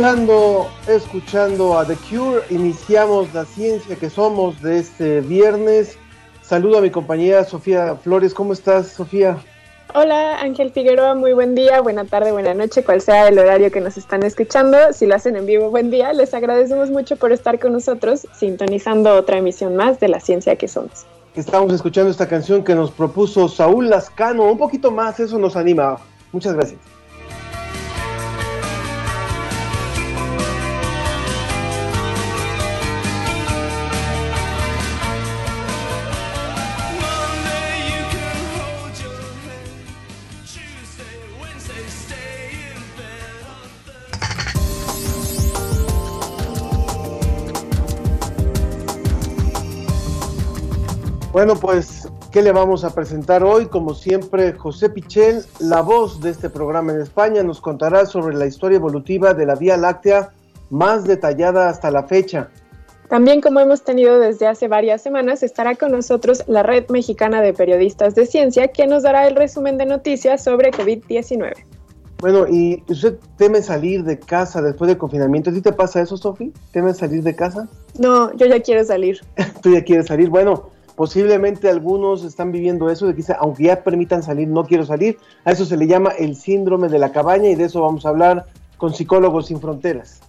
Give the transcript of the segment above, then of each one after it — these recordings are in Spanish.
Escuchando, escuchando a The Cure, iniciamos la ciencia que somos de este viernes. Saludo a mi compañera Sofía Flores. ¿Cómo estás, Sofía? Hola Ángel Figueroa, muy buen día, buena tarde, buena noche, cual sea el horario que nos están escuchando. Si lo hacen en vivo, buen día. Les agradecemos mucho por estar con nosotros, sintonizando otra emisión más de la ciencia que somos. Estamos escuchando esta canción que nos propuso Saúl Lascano. Un poquito más, eso nos anima. Muchas gracias. Bueno, pues, ¿qué le vamos a presentar hoy? Como siempre, José Pichel, la voz de este programa en España, nos contará sobre la historia evolutiva de la Vía Láctea más detallada hasta la fecha. También, como hemos tenido desde hace varias semanas, estará con nosotros la Red Mexicana de Periodistas de Ciencia, que nos dará el resumen de noticias sobre COVID-19. Bueno, ¿y usted teme salir de casa después del confinamiento? ¿A ti te pasa eso, Sofi? ¿Temes salir de casa? No, yo ya quiero salir. ¿Tú ya quieres salir? Bueno, posiblemente algunos están viviendo eso, de que aunque ya permitan salir, no quiero salir. A eso se le llama el síndrome de la cabaña y de eso vamos a hablar con Psicólogos Sin Fronteras.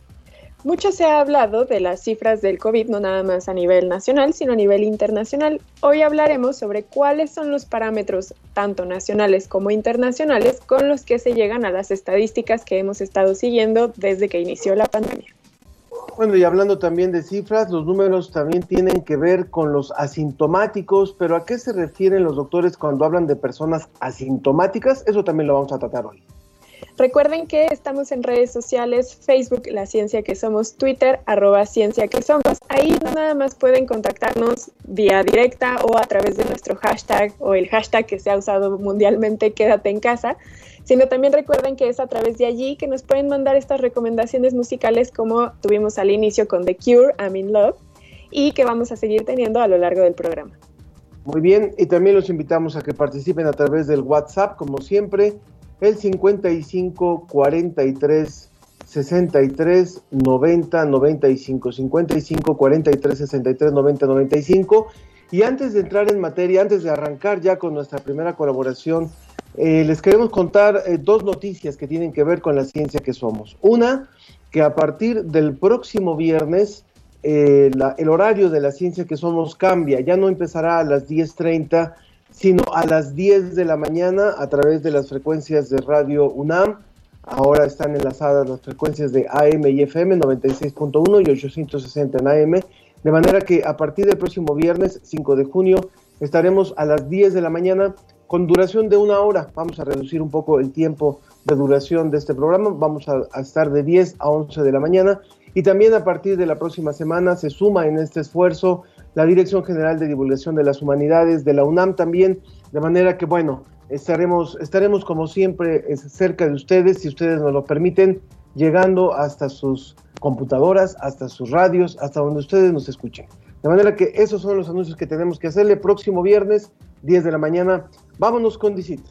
Mucho se ha hablado de las cifras del COVID, no nada más a nivel nacional, sino a nivel internacional. Hoy hablaremos sobre cuáles son los parámetros, tanto nacionales como internacionales, con los que se llegan a las estadísticas que hemos estado siguiendo desde que inició la pandemia. Bueno, y hablando también de cifras, los números también tienen que ver con los asintomáticos, pero ¿a qué se refieren los doctores cuando hablan de personas asintomáticas? Eso también lo vamos a tratar hoy. Recuerden que estamos en redes sociales, Facebook, La Ciencia que Somos, Twitter, arroba Ciencia que Somos. Ahí no nada más pueden contactarnos vía directa o a través de nuestro hashtag o el hashtag que se ha usado mundialmente, quédate en casa, sino también recuerden que es a través de allí que nos pueden mandar estas recomendaciones musicales como tuvimos al inicio con The Cure, I'm in Love, y que vamos a seguir teniendo a lo largo del programa. Muy bien, y también los invitamos a que participen a través del WhatsApp, como siempre, el 55 43 63 90 95, 55 43 63 90 95. Y antes de entrar en materia, antes de arrancar ya con nuestra primera colaboración, eh, les queremos contar eh, dos noticias que tienen que ver con la ciencia que somos. Una, que a partir del próximo viernes, eh, el horario de la ciencia que somos cambia, ya no empezará a las 10.30, sino a las 10 de la mañana a través de las frecuencias de Radio UNAM. Ahora están enlazadas las frecuencias de AM y FM 96.1 y 860 en AM, de manera que a partir del próximo viernes 5 de junio estaremos a las 10 de la mañana con duración de una hora. Vamos a reducir un poco el tiempo de duración de este programa. Vamos a, a estar de 10 a 11 de la mañana. Y también a partir de la próxima semana se suma en este esfuerzo la Dirección General de Divulgación de las Humanidades de la UNAM también, de manera que, bueno, estaremos, estaremos como siempre cerca de ustedes, si ustedes nos lo permiten, llegando hasta sus computadoras, hasta sus radios, hasta donde ustedes nos escuchen. De manera que esos son los anuncios que tenemos que hacerle próximo viernes, 10 de la mañana. Vámonos con Dicit.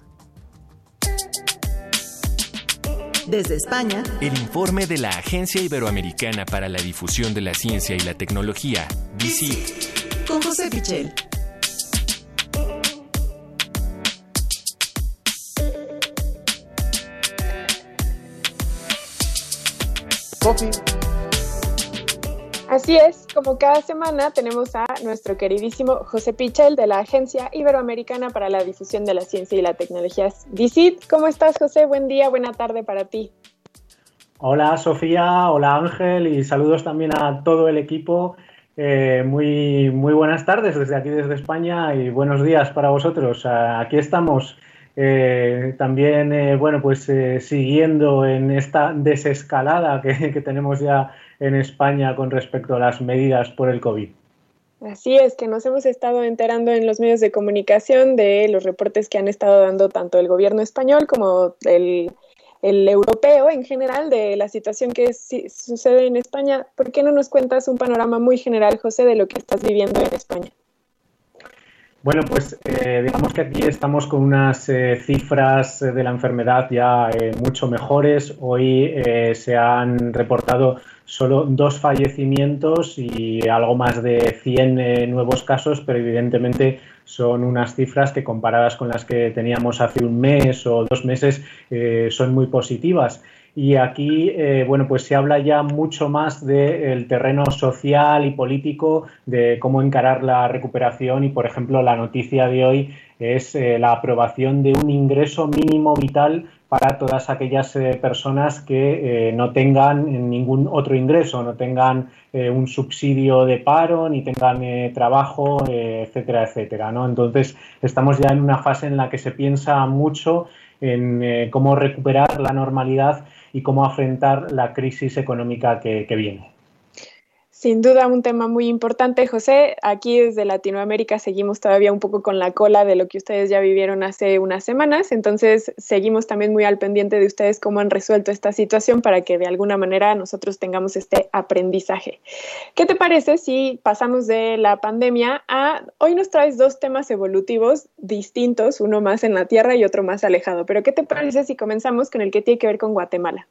Desde España, El informe de la Agencia Iberoamericana para la Difusión de la Ciencia y la Tecnología, DICIT, con José Pichel. Sofi, Así es, como cada semana tenemos a nuestro queridísimo José Pichel de la Agencia Iberoamericana para la Difusión de la Ciencia y la Tecnología, DICIT. ¿Cómo estás, José? Buen día, buena tarde para ti. Hola Sofía, hola Ángel y saludos también a todo el equipo. Eh, muy, muy buenas tardes desde aquí, desde España y buenos días para vosotros. Aquí estamos eh, también, eh, bueno, pues eh, siguiendo en esta desescalada que tenemos ya en España con respecto a las medidas por el COVID. Así es, que nos hemos estado enterando en los medios de comunicación de los reportes que han estado dando tanto el gobierno español como el, el europeo en general de la situación que si- sucede en España. ¿Por qué no nos cuentas un panorama muy general, José, de lo que estás viviendo en España? Bueno, pues eh, digamos que aquí estamos con unas eh, cifras de la enfermedad ya eh, mucho mejores. Hoy se han reportado solo dos fallecimientos y algo más de 100 eh, nuevos casos, pero evidentemente son unas cifras que comparadas con las que teníamos hace un mes o dos meses eh, son muy positivas. Y aquí, eh, bueno, pues se habla ya mucho más del terreno social y político, de cómo encarar la recuperación y, por ejemplo, la noticia de hoy es la aprobación de un ingreso mínimo vital para todas aquellas eh, personas que eh, no tengan ningún otro ingreso, no tengan eh, un subsidio de paro, ni tengan eh, trabajo, eh, etcétera, etcétera. ¿no? Entonces, estamos ya en una fase en la que se piensa mucho en eh, cómo recuperar la normalidad y cómo afrontar la crisis económica que viene. Sin duda un tema muy importante, José. Aquí desde Latinoamérica seguimos todavía un poco con la cola de lo que ustedes ya vivieron hace unas semanas, entonces seguimos también muy al pendiente de ustedes cómo han resuelto esta situación para que de alguna manera nosotros tengamos este aprendizaje. ¿Qué te parece si pasamos de la pandemia a hoy nos traes dos temas evolutivos distintos, uno más en la Tierra y otro más alejado, pero ¿qué te parece si comenzamos con el que tiene que ver con Guatemala?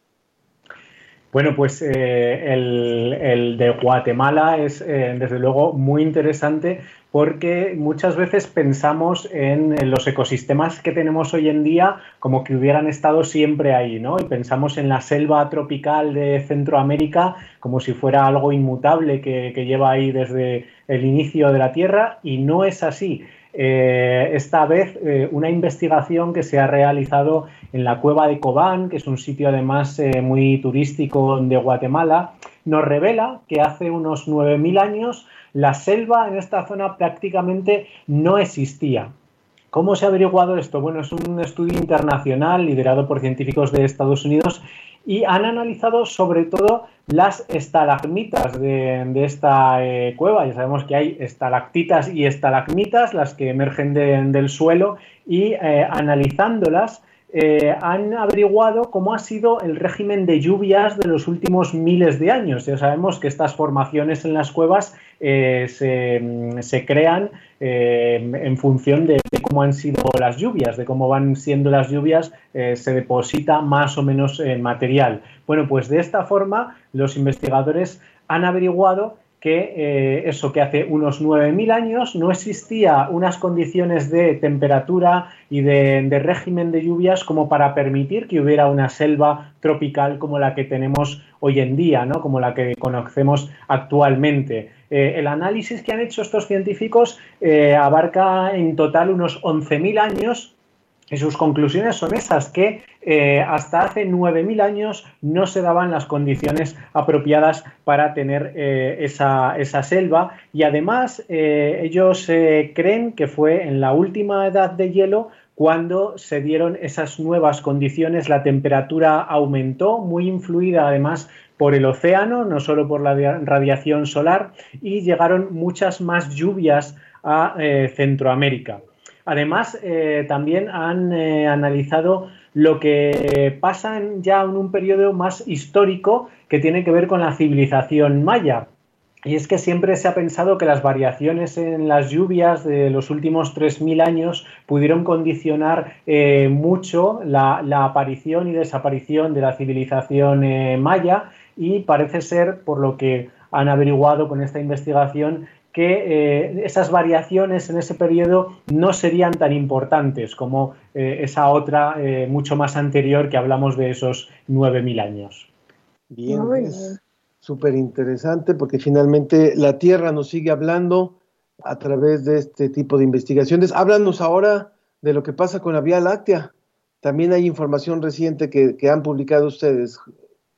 Bueno, pues eh, el, el de Guatemala es eh, desde luego muy interesante porque muchas veces pensamos en, los ecosistemas que tenemos hoy en día como que hubieran estado siempre ahí, ¿no? Y pensamos en la selva tropical de Centroamérica como si fuera algo inmutable que lleva ahí desde el inicio de la Tierra y no es así. Eh, esta vez eh, una investigación que se ha realizado en la cueva de Cobán, que es un sitio además eh, muy turístico de Guatemala, nos revela que hace unos 9.000 años la selva en esta zona prácticamente no existía. ¿Cómo se ha averiguado esto? Bueno, es un estudio internacional liderado por científicos de Estados Unidos y han analizado sobre todo las estalagmitas de, esta eh, cueva. Ya sabemos que hay estalactitas y estalagmitas, las que emergen de- del suelo, y eh, analizándolas eh, han averiguado cómo ha sido el régimen de lluvias de los últimos miles de años. Ya sabemos que estas formaciones en las cuevas eh, se, mm, se crean eh, en función de, cómo han sido las lluvias, de cómo van siendo las lluvias, se deposita más o menos material. Bueno, pues de esta forma los investigadores han averiguado que eh, eso que hace unos 9.000 años no existía unas condiciones de temperatura y de, régimen de lluvias como para permitir que hubiera una selva tropical como la que tenemos hoy en día, ¿no? como la que conocemos actualmente. Eh, el análisis que han hecho estos científicos eh, abarca en total unos 11.000 años y sus conclusiones son esas, que eh, hasta hace 9.000 años no se daban las condiciones apropiadas para tener eh, esa, esa, selva y además eh, ellos creen que fue en la última edad de hielo cuando se dieron esas nuevas condiciones, la temperatura aumentó, muy influida además por el océano, no solo por la radiación solar, y llegaron muchas más lluvias a Centroamérica. Además, eh, también han eh, analizado lo que pasa en, ya en un periodo más histórico que tiene que ver con la civilización maya. Y es que siempre se ha pensado que las variaciones en las lluvias de los últimos 3.000 años pudieron condicionar eh, mucho la, aparición y desaparición de la civilización eh, maya y parece ser, por lo que han averiguado con esta investigación, que eh, esas variaciones en ese periodo no serían tan importantes como eh, esa otra eh, mucho más anterior que hablamos de esos 9.000 años. Bien, es súper interesante porque finalmente la Tierra nos sigue hablando a través de este tipo de investigaciones. Háblanos ahora de lo que pasa con la Vía Láctea. También hay información reciente que, que han publicado ustedes,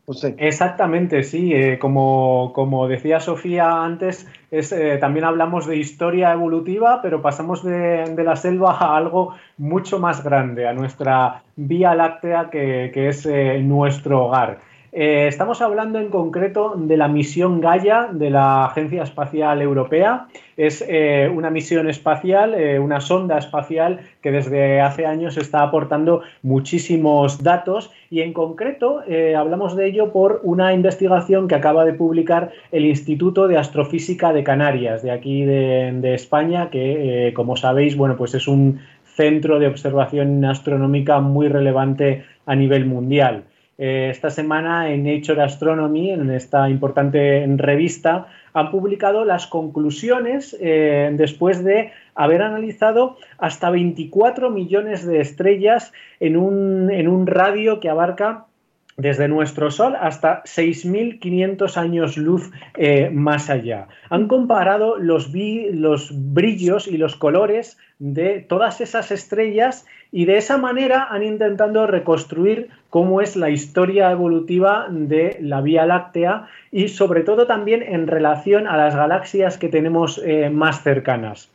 José. Exactamente, sí. Eh, como, como, decía Sofía antes, es, eh, también hablamos de historia evolutiva, pero pasamos de, de, la selva a algo mucho más grande, a nuestra Vía Láctea, que, que es eh, nuestro hogar. Eh, estamos hablando en concreto de la misión Gaia de la Agencia Espacial Europea. Es eh, una misión espacial, eh, una sonda espacial que desde hace años está aportando muchísimos datos y en concreto hablamos de ello por una investigación que acaba de publicar el Instituto de Astrofísica de Canarias, de aquí de, de España, que como sabéis, bueno, pues es un centro de observación astronómica muy relevante a nivel mundial. Eh, esta semana en Nature Astronomy, en esta importante revista, han publicado las conclusiones eh, después de haber analizado hasta 24 millones de estrellas en un, en un radio que abarca desde nuestro Sol hasta 6.500 años luz eh, más allá. Han comparado los, los, brillos y los colores de todas esas estrellas y de esa manera han intentado reconstruir cómo es la historia evolutiva de la Vía Láctea y sobre todo también en relación a las galaxias que tenemos eh, más cercanas.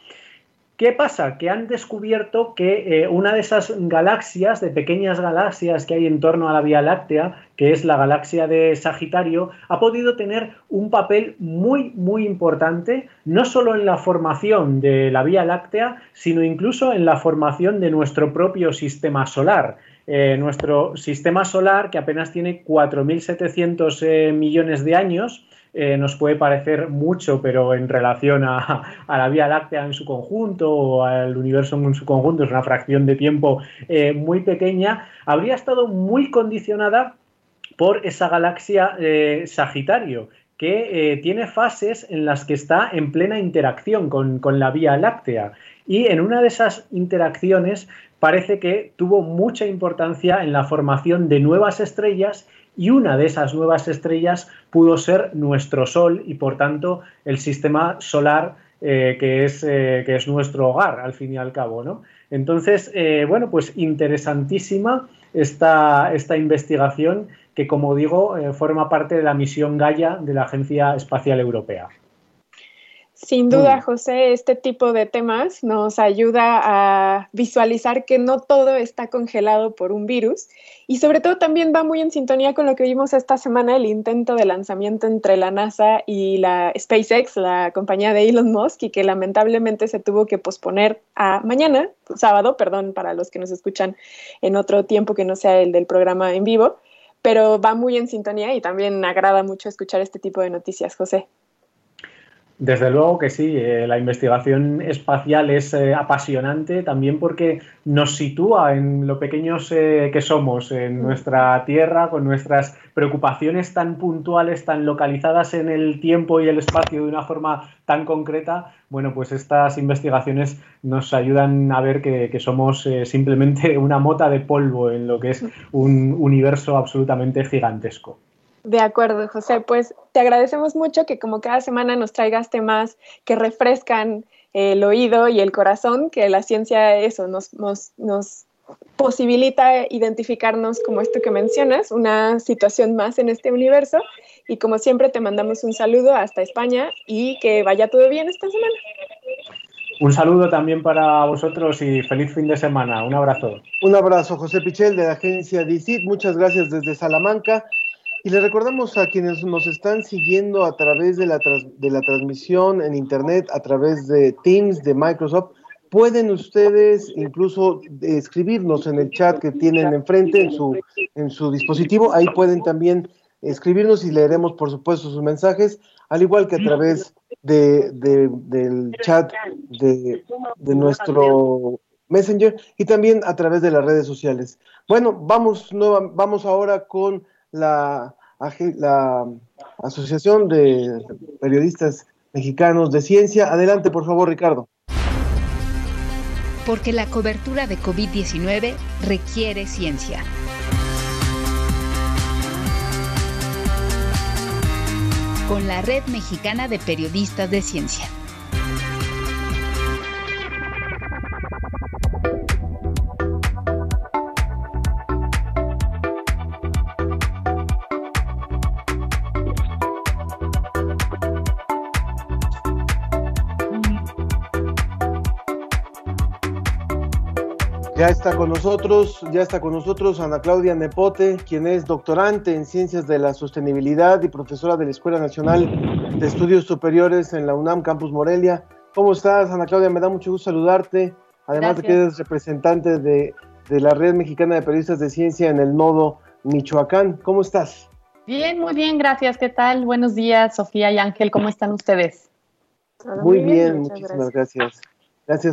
¿Qué pasa? Que han descubierto que eh, una de esas galaxias, de pequeñas galaxias que hay en torno a la Vía Láctea, que es la galaxia de Sagitario, ha podido tener un papel muy, muy importante, no solo en la formación de la Vía Láctea, sino incluso en la formación de nuestro propio sistema solar. Eh, nuestro sistema solar, que apenas tiene 4.700 eh, millones de años, eh, nos puede parecer mucho, pero en relación a, la Vía Láctea en su conjunto o al universo en su conjunto es una fracción de tiempo muy pequeña, habría estado muy condicionada por esa galaxia Sagitario, que tiene fases en las que está en plena interacción con, con, la Vía Láctea. Y en una de esas interacciones parece que tuvo mucha importancia en la formación de nuevas estrellas y una de esas nuevas estrellas pudo ser nuestro Sol y por tanto el sistema solar eh, que, es, eh, que, es, nuestro hogar al fin y al cabo. ¿no? Entonces, eh, bueno, pues interesantísima esta, esta investigación que, como digo, forma parte de la misión Gaia de la Agencia Espacial Europea. Sin duda, José, este tipo de temas nos ayuda a visualizar que no todo está congelado por un virus y sobre todo también va muy en sintonía con lo que vimos esta semana, el intento de lanzamiento entre la NASA y la SpaceX, la compañía de Elon Musk, y que lamentablemente se tuvo que posponer a mañana, sábado, perdón, para los que nos escuchan en otro tiempo que no sea el del programa en vivo, pero va muy en sintonía y también agrada mucho escuchar este tipo de noticias, José. Desde luego que sí, eh, la investigación espacial es eh, apasionante también porque nos sitúa en lo pequeños eh, que somos, en nuestra tierra, con nuestras preocupaciones tan puntuales, tan localizadas en el tiempo y el espacio de una forma tan concreta. Bueno, pues estas investigaciones nos ayudan a ver que, que somos simplemente una mota de polvo en lo que es un universo absolutamente gigantesco. De acuerdo, José. Pues te agradecemos mucho que como cada semana nos traigas temas que refrescan el oído y el corazón, que la ciencia eso nos, nos, nos posibilita identificarnos como esto que mencionas, una situación más en este universo. Y como siempre te mandamos un saludo hasta España y que vaya todo bien esta semana. Un saludo también para vosotros y feliz fin de semana. Un abrazo. Un abrazo, José Pichel de la agencia DICIT. Muchas gracias desde Salamanca. Y le recordamos a quienes nos están siguiendo a través de la, de la transmisión en Internet, a través de Teams de Microsoft, pueden ustedes incluso escribirnos en el chat que tienen enfrente en su, en su dispositivo. Ahí pueden también escribirnos y leeremos, por supuesto, sus mensajes, al igual que a través de, de, del chat de, de nuestro Messenger y también a través de las redes sociales. Bueno, vamos, nueva, vamos ahora con la, la Asociación de Periodistas mexicanos de ciencia. Adelante, por favor, Ricardo. Porque la cobertura de COVID-19 requiere ciencia. Con la Red Mexicana de Periodistas de Ciencia. Ya está con nosotros, ya está con nosotros Ana Claudia Nepote, quien es doctorante en Ciencias de la Sostenibilidad y profesora de la Escuela Nacional de Estudios Superiores en la UNAM Campus Morelia. ¿Cómo estás, Ana Claudia? Me da mucho gusto saludarte. Además de que eres representante de, de la Red Mexicana de Periodistas de Ciencia en el Nodo Michoacán. ¿Cómo estás? Bien, muy bien, gracias. ¿Qué tal? Buenos días, Sofía y Ángel. ¿Cómo están ustedes? Muy bien, muchísimas gracias. Gracias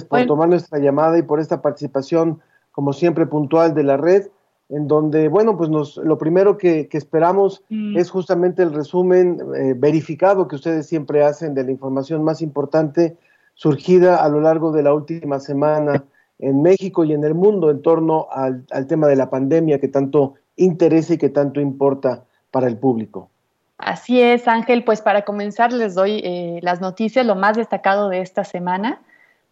por tomar nuestra llamada y por esta participación, como siempre, puntual de la red, en donde, bueno, pues nos, lo primero que, que esperamos Mm. es justamente el resumen eh, verificado que ustedes siempre hacen de la información más importante surgida a lo largo de la última semana en México y en el mundo en torno al, al tema de la pandemia que tanto interesa y que tanto importa para el público. Así es, Ángel. Pues para comenzar les doy eh, las noticias, lo más destacado de esta semana.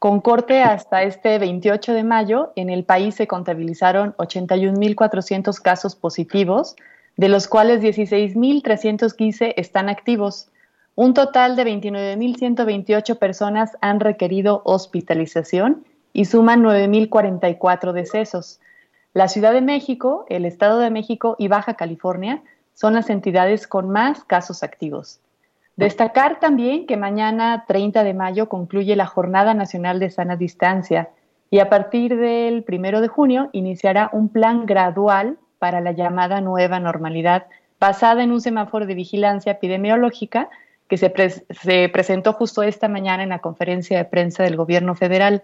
Con corte hasta este 28 de mayo, en el país se contabilizaron 81.400 casos positivos, de los cuales 16.315 están activos. Un total de 29.128 personas han requerido hospitalización y suman 9.044 decesos. La Ciudad de México, el Estado de México y Baja California son las entidades con más casos activos. Destacar también que mañana 30 de mayo concluye la Jornada Nacional de Sana Distancia y a partir del 1 de junio iniciará un plan gradual para la llamada nueva normalidad basada en un semáforo de vigilancia epidemiológica que se, se presentó justo esta mañana en la conferencia de prensa del gobierno federal.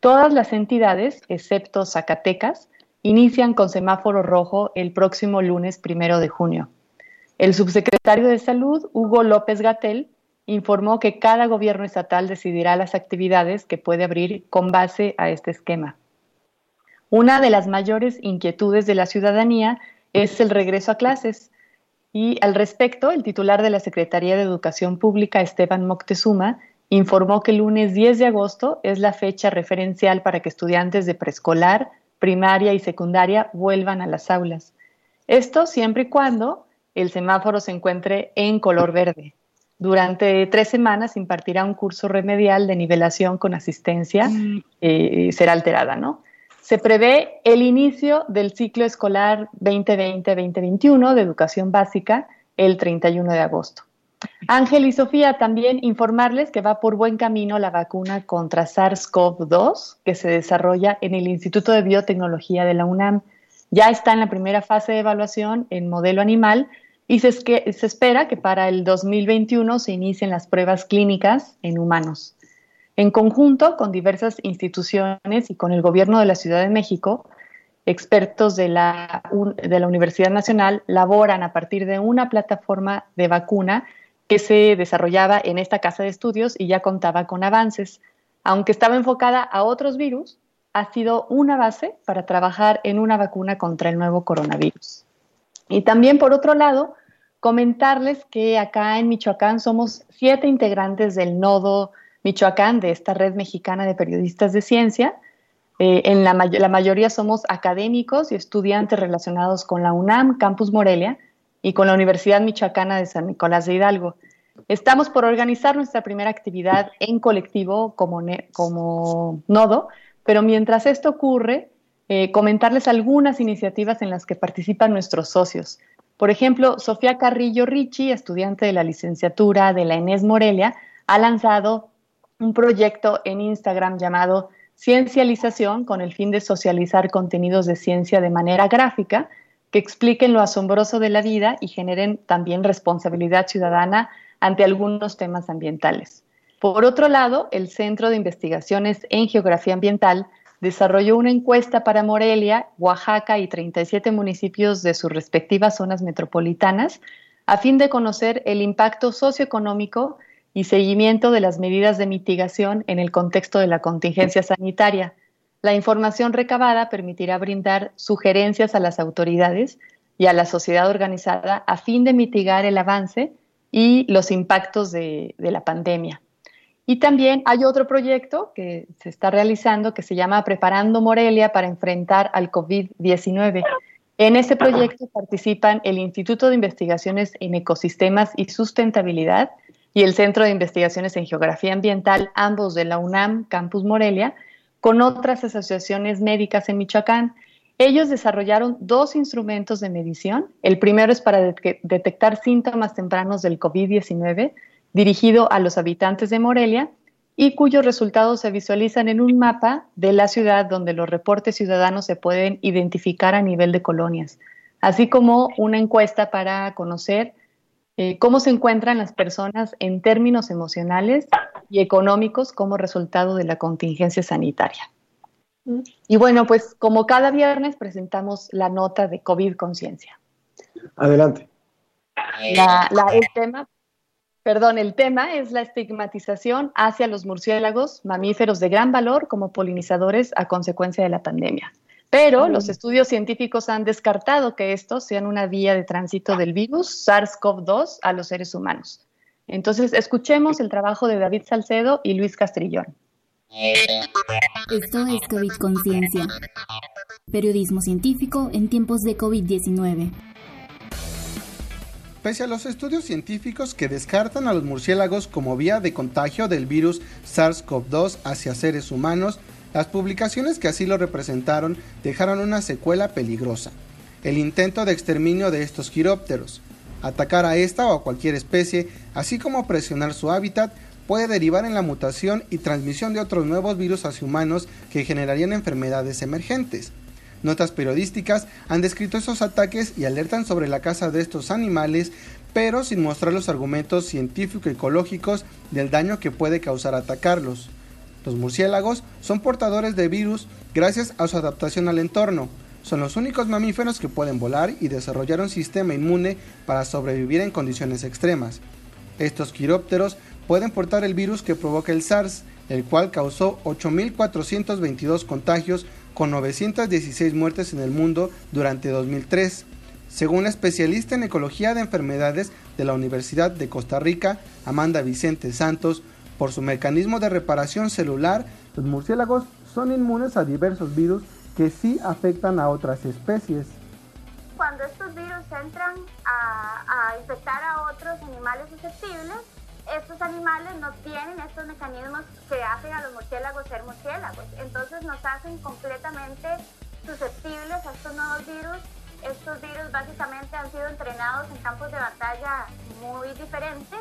Todas las entidades, excepto Zacatecas, inician con semáforo rojo el próximo lunes primero de junio. El subsecretario de Salud, Hugo López Gatel, informó que cada gobierno estatal decidirá las actividades que puede abrir con base a este esquema. Una de las mayores inquietudes de la ciudadanía es el regreso a clases. Y al respecto, el titular de la Secretaría de Educación Pública, Esteban Moctezuma, informó que el lunes 10 de agosto es la fecha referencial para que estudiantes de preescolar, primaria y secundaria vuelvan a las aulas. Esto siempre y cuando el semáforo se encuentre en color verde. Durante tres semanas impartirá un curso remedial de nivelación con asistencia, eh, será alterada, ¿no? Se prevé el inicio del ciclo escolar 2020-2021 de educación básica el 31 de agosto. Ángel y Sofía, también informarles que va por buen camino la vacuna contra SARS-CoV-2 que se desarrolla en el Instituto de Biotecnología de la UNAM. Ya está en la primera fase de evaluación en modelo animal y se, es que, se espera que para el 2021 se inicien las pruebas clínicas en humanos. En conjunto con diversas instituciones y con el gobierno de la Ciudad de México, expertos de la, de la Universidad Nacional laboran a partir de una plataforma de vacuna que se desarrollaba en esta casa de estudios y ya contaba con avances. Aunque estaba enfocada a otros virus, ha sido una base para trabajar en una vacuna contra el nuevo coronavirus. Y también, por otro lado, comentarles que acá en Michoacán somos siete integrantes del nodo Michoacán, de esta red mexicana de periodistas de ciencia. Eh, en la, la, mayoría somos académicos y estudiantes relacionados con la UNAM, Campus Morelia, y con la Universidad Michoacana de San Nicolás de Hidalgo. Estamos por organizar nuestra primera actividad en colectivo como, como nodo, pero mientras esto ocurre, eh, comentarles algunas iniciativas en las que participan nuestros socios. Por ejemplo, Sofía Carrillo Ricci, estudiante de la licenciatura de la ENES Morelia, ha lanzado un proyecto en Instagram llamado Ciencialización con el fin de socializar contenidos de ciencia de manera gráfica que expliquen lo asombroso de la vida y generen también responsabilidad ciudadana ante algunos temas ambientales. Por otro lado, el Centro de Investigaciones en Geografía Ambiental desarrolló una encuesta para Morelia, Oaxaca y 37 municipios de sus respectivas zonas metropolitanas a fin de conocer el impacto socioeconómico y seguimiento de las medidas de mitigación en el contexto de la contingencia sanitaria. La información recabada permitirá brindar sugerencias a las autoridades y a la sociedad organizada a fin de mitigar el avance y los impactos de, de la pandemia. Y también hay otro proyecto que se está realizando que se llama Preparando Morelia para enfrentar al COVID-19. En este proyecto participan el Instituto de Investigaciones en Ecosistemas y Sustentabilidad y el Centro de Investigaciones en Geografía Ambiental, ambos de la UNAM Campus Morelia, con otras asociaciones médicas en Michoacán. Ellos desarrollaron dos instrumentos de medición. El primero es para de detectar síntomas tempranos del COVID-19 dirigido a los habitantes de Morelia y cuyos resultados se visualizan en un mapa de la ciudad donde los reportes ciudadanos se pueden identificar a nivel de colonias, así como una encuesta para conocer eh, cómo se encuentran las personas en términos emocionales y económicos como resultado de la contingencia sanitaria. Y bueno, pues como cada viernes presentamos la nota de COVID Conciencia. Adelante. La, la, el tema Perdón, el tema es la estigmatización hacia los murciélagos, mamíferos de gran valor como polinizadores a consecuencia de la pandemia. Pero los estudios científicos han descartado que estos sean una vía de tránsito del virus SARS-CoV-2 a los seres humanos. Entonces, escuchemos el trabajo de David Salcedo y Luis Castrillón. Esto es COVID Conciencia, periodismo científico en tiempos de COVID-19. Pese a los estudios científicos que descartan a los murciélagos como vía de contagio del virus SARS-CoV-2 hacia seres humanos, las publicaciones que así lo representaron dejaron una secuela peligrosa. El intento de exterminio de estos quirópteros. Atacar a esta o a cualquier especie, así como presionar su hábitat, puede derivar en la mutación y transmisión de otros nuevos virus hacia humanos que generarían enfermedades emergentes. Notas periodísticas han descrito esos ataques y alertan sobre la caza de estos animales, pero sin mostrar los argumentos científico-ecológicos del daño que puede causar atacarlos. Los murciélagos son portadores de virus gracias a su adaptación al entorno. Son los únicos mamíferos que pueden volar y desarrollar un sistema inmune para sobrevivir en condiciones extremas. Estos quirópteros pueden portar el virus que provoca el SARS, el cual causó 8.422 contagios con 916 muertes en el mundo durante 2003. Según la especialista en ecología de enfermedades de la Universidad de Costa Rica, Amanda Vicente Santos, por su mecanismo de reparación celular, los murciélagos son inmunes a diversos virus que sí afectan a otras especies. Cuando estos virus entran a, a infectar a otros animales susceptibles, estos animales no tienen estos mecanismos que hacen a los murciélagos ser murciélagos. Entonces nos hacen completamente susceptibles a estos nuevos virus. Estos virus básicamente han sido entrenados en campos de batalla muy diferentes.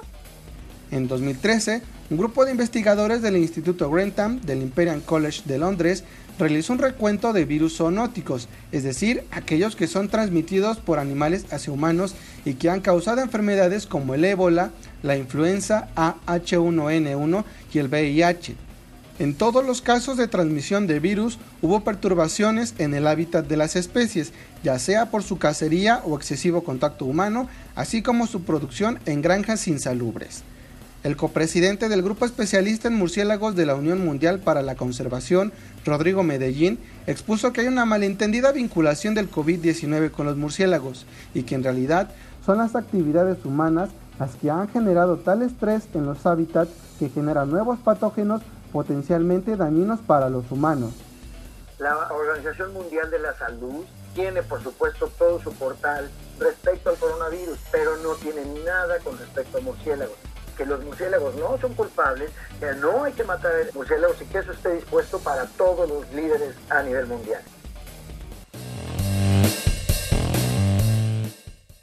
En 2013, un grupo de investigadores del Instituto Grantham del Imperial College de Londres realizó un recuento de virus zoonóticos, es decir, aquellos que son transmitidos por animales hacia humanos y que han causado enfermedades como el ébola, la influenza AH1N1 y el VIH. En todos los casos de transmisión de virus hubo perturbaciones en el hábitat de las especies, ya sea por su cacería o excesivo contacto humano, así como su producción en granjas insalubres. El copresidente del Grupo Especialista en Murciélagos de la Unión Mundial para la Conservación, Rodrigo Medellín, expuso que hay una malentendida vinculación del COVID-19 con los murciélagos y que en realidad son las actividades humanas las que han generado tal estrés en los hábitats que generan nuevos patógenos potencialmente dañinos para los humanos. La Organización Mundial de la Salud tiene, por supuesto, todo su portal respecto al coronavirus, pero no tiene nada con respecto a murciélagos que los murciélagos no son culpables, que no hay que matar a murciélagos y que eso esté dispuesto para todos los líderes a nivel mundial.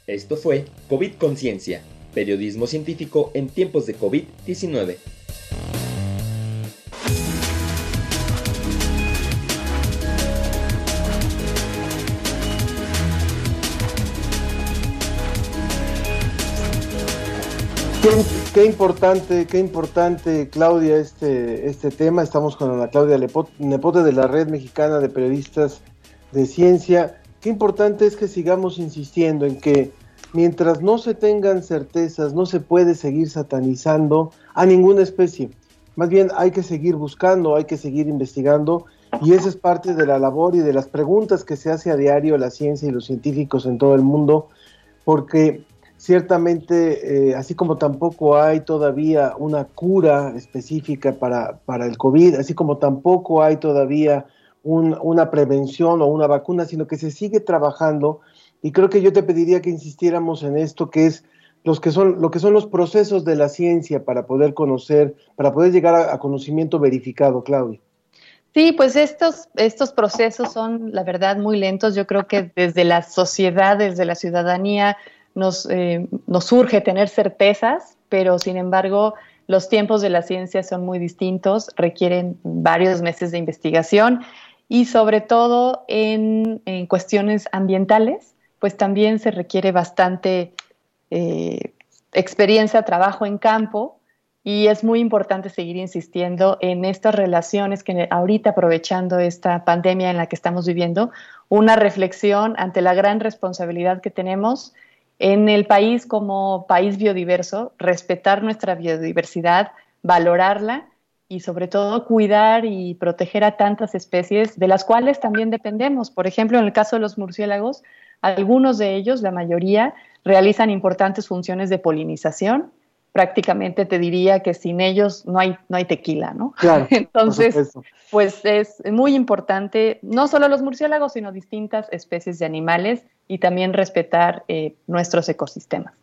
Esto fue COVID Conciencia, periodismo científico en tiempos de COVID-19. Qué, importante, qué importante, Claudia, este, este tema. Estamos con la Claudia Nepote de la Red Mexicana de Periodistas de Ciencia. Qué importante es que sigamos insistiendo en que mientras no se tengan certezas, no se puede seguir satanizando a ninguna especie. Más bien hay que seguir buscando, hay que seguir investigando y esa es parte de la labor y de las preguntas que se hace a diario la ciencia y los científicos en todo el mundo, porque ciertamente, eh, así como tampoco hay todavía una cura específica para, para el COVID, así como tampoco hay todavía un, una prevención o una vacuna, sino que se sigue trabajando y creo que yo te pediría que insistiéramos en esto, que es los que son, lo que son los procesos de la ciencia para poder conocer, para poder llegar a, a conocimiento verificado, Claudia. Sí, pues estos, estos procesos son, la verdad, muy lentos. Yo creo que desde la sociedad, desde la ciudadanía, nos, eh, nos surge tener certezas, pero sin embargo, los tiempos de la ciencia son muy distintos, requieren varios meses de investigación y sobre todo en, en cuestiones ambientales, pues también se requiere bastante eh, experiencia, trabajo en campo y es muy importante seguir insistiendo en estas relaciones que ahorita aprovechando esta pandemia en la que estamos viviendo, una reflexión ante la gran responsabilidad que tenemos en el país como país biodiverso, respetar nuestra biodiversidad, valorarla y sobre todo cuidar y proteger a tantas especies de las cuales también dependemos. Por ejemplo, en el caso de los murciélagos, algunos de ellos, la mayoría, realizan importantes funciones de polinización prácticamente te diría que sin ellos no hay, no hay tequila, ¿no? Claro, Entonces, pues es muy importante, no solo los murciélagos, sino distintas especies de animales y también respetar eh, nuestros ecosistemas.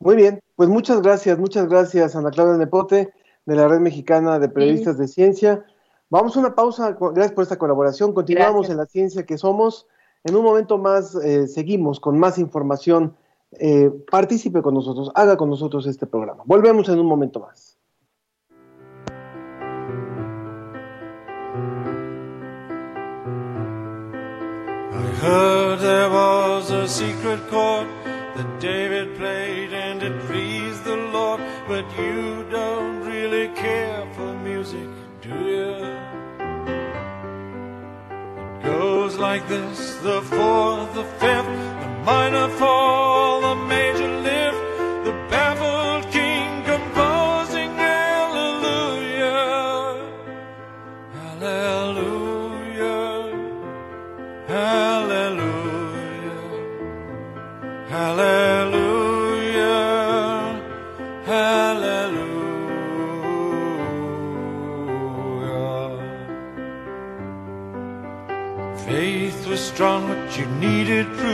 Muy bien, pues muchas gracias, muchas gracias Ana Claudia Nepote de la Red Mexicana de Periodistas sí. de Ciencia. Vamos a una pausa, gracias por esta colaboración, continuamos gracias. en la ciencia que somos. En un momento más eh, seguimos con más información eh, participe con nosotros, haga con nosotros este programa. Volvemos en un momento más. I heard there was a secret chord that David played and it pleased the Lord, but you don't really care for music, do you? It goes like this the fourth, the fifth, minor fall, the major lift, the baffled king composing hallelujah, hallelujah, hallelujah, hallelujah, hallelujah. Faith was strong, but you needed proof.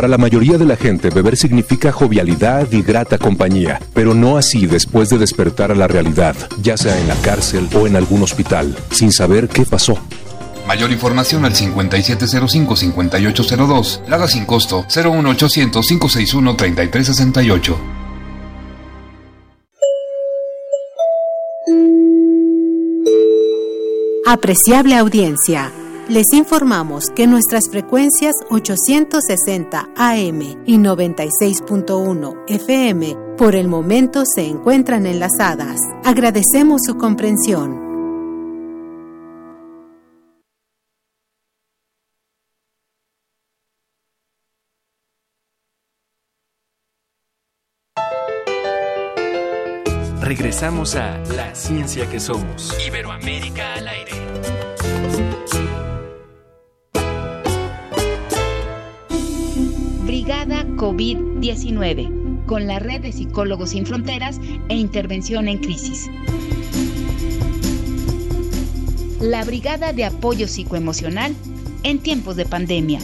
Para la mayoría de la gente, beber significa jovialidad y grata compañía, pero no así después de despertar a la realidad, ya sea en la cárcel o en algún hospital, sin saber qué pasó. Mayor información al 5705-5802. Lada sin costo 01800-561-3368. Apreciable audiencia. Les informamos que nuestras frecuencias 860 AM y 96.1 FM por el momento se encuentran enlazadas. Agradecemos su comprensión. Regresamos a La Ciencia que Somos. Iberoamérica al aire. Brigada COVID-19, con la red de psicólogos sin fronteras e intervención en crisis. La Brigada de Apoyo Psicoemocional en tiempos de pandemia.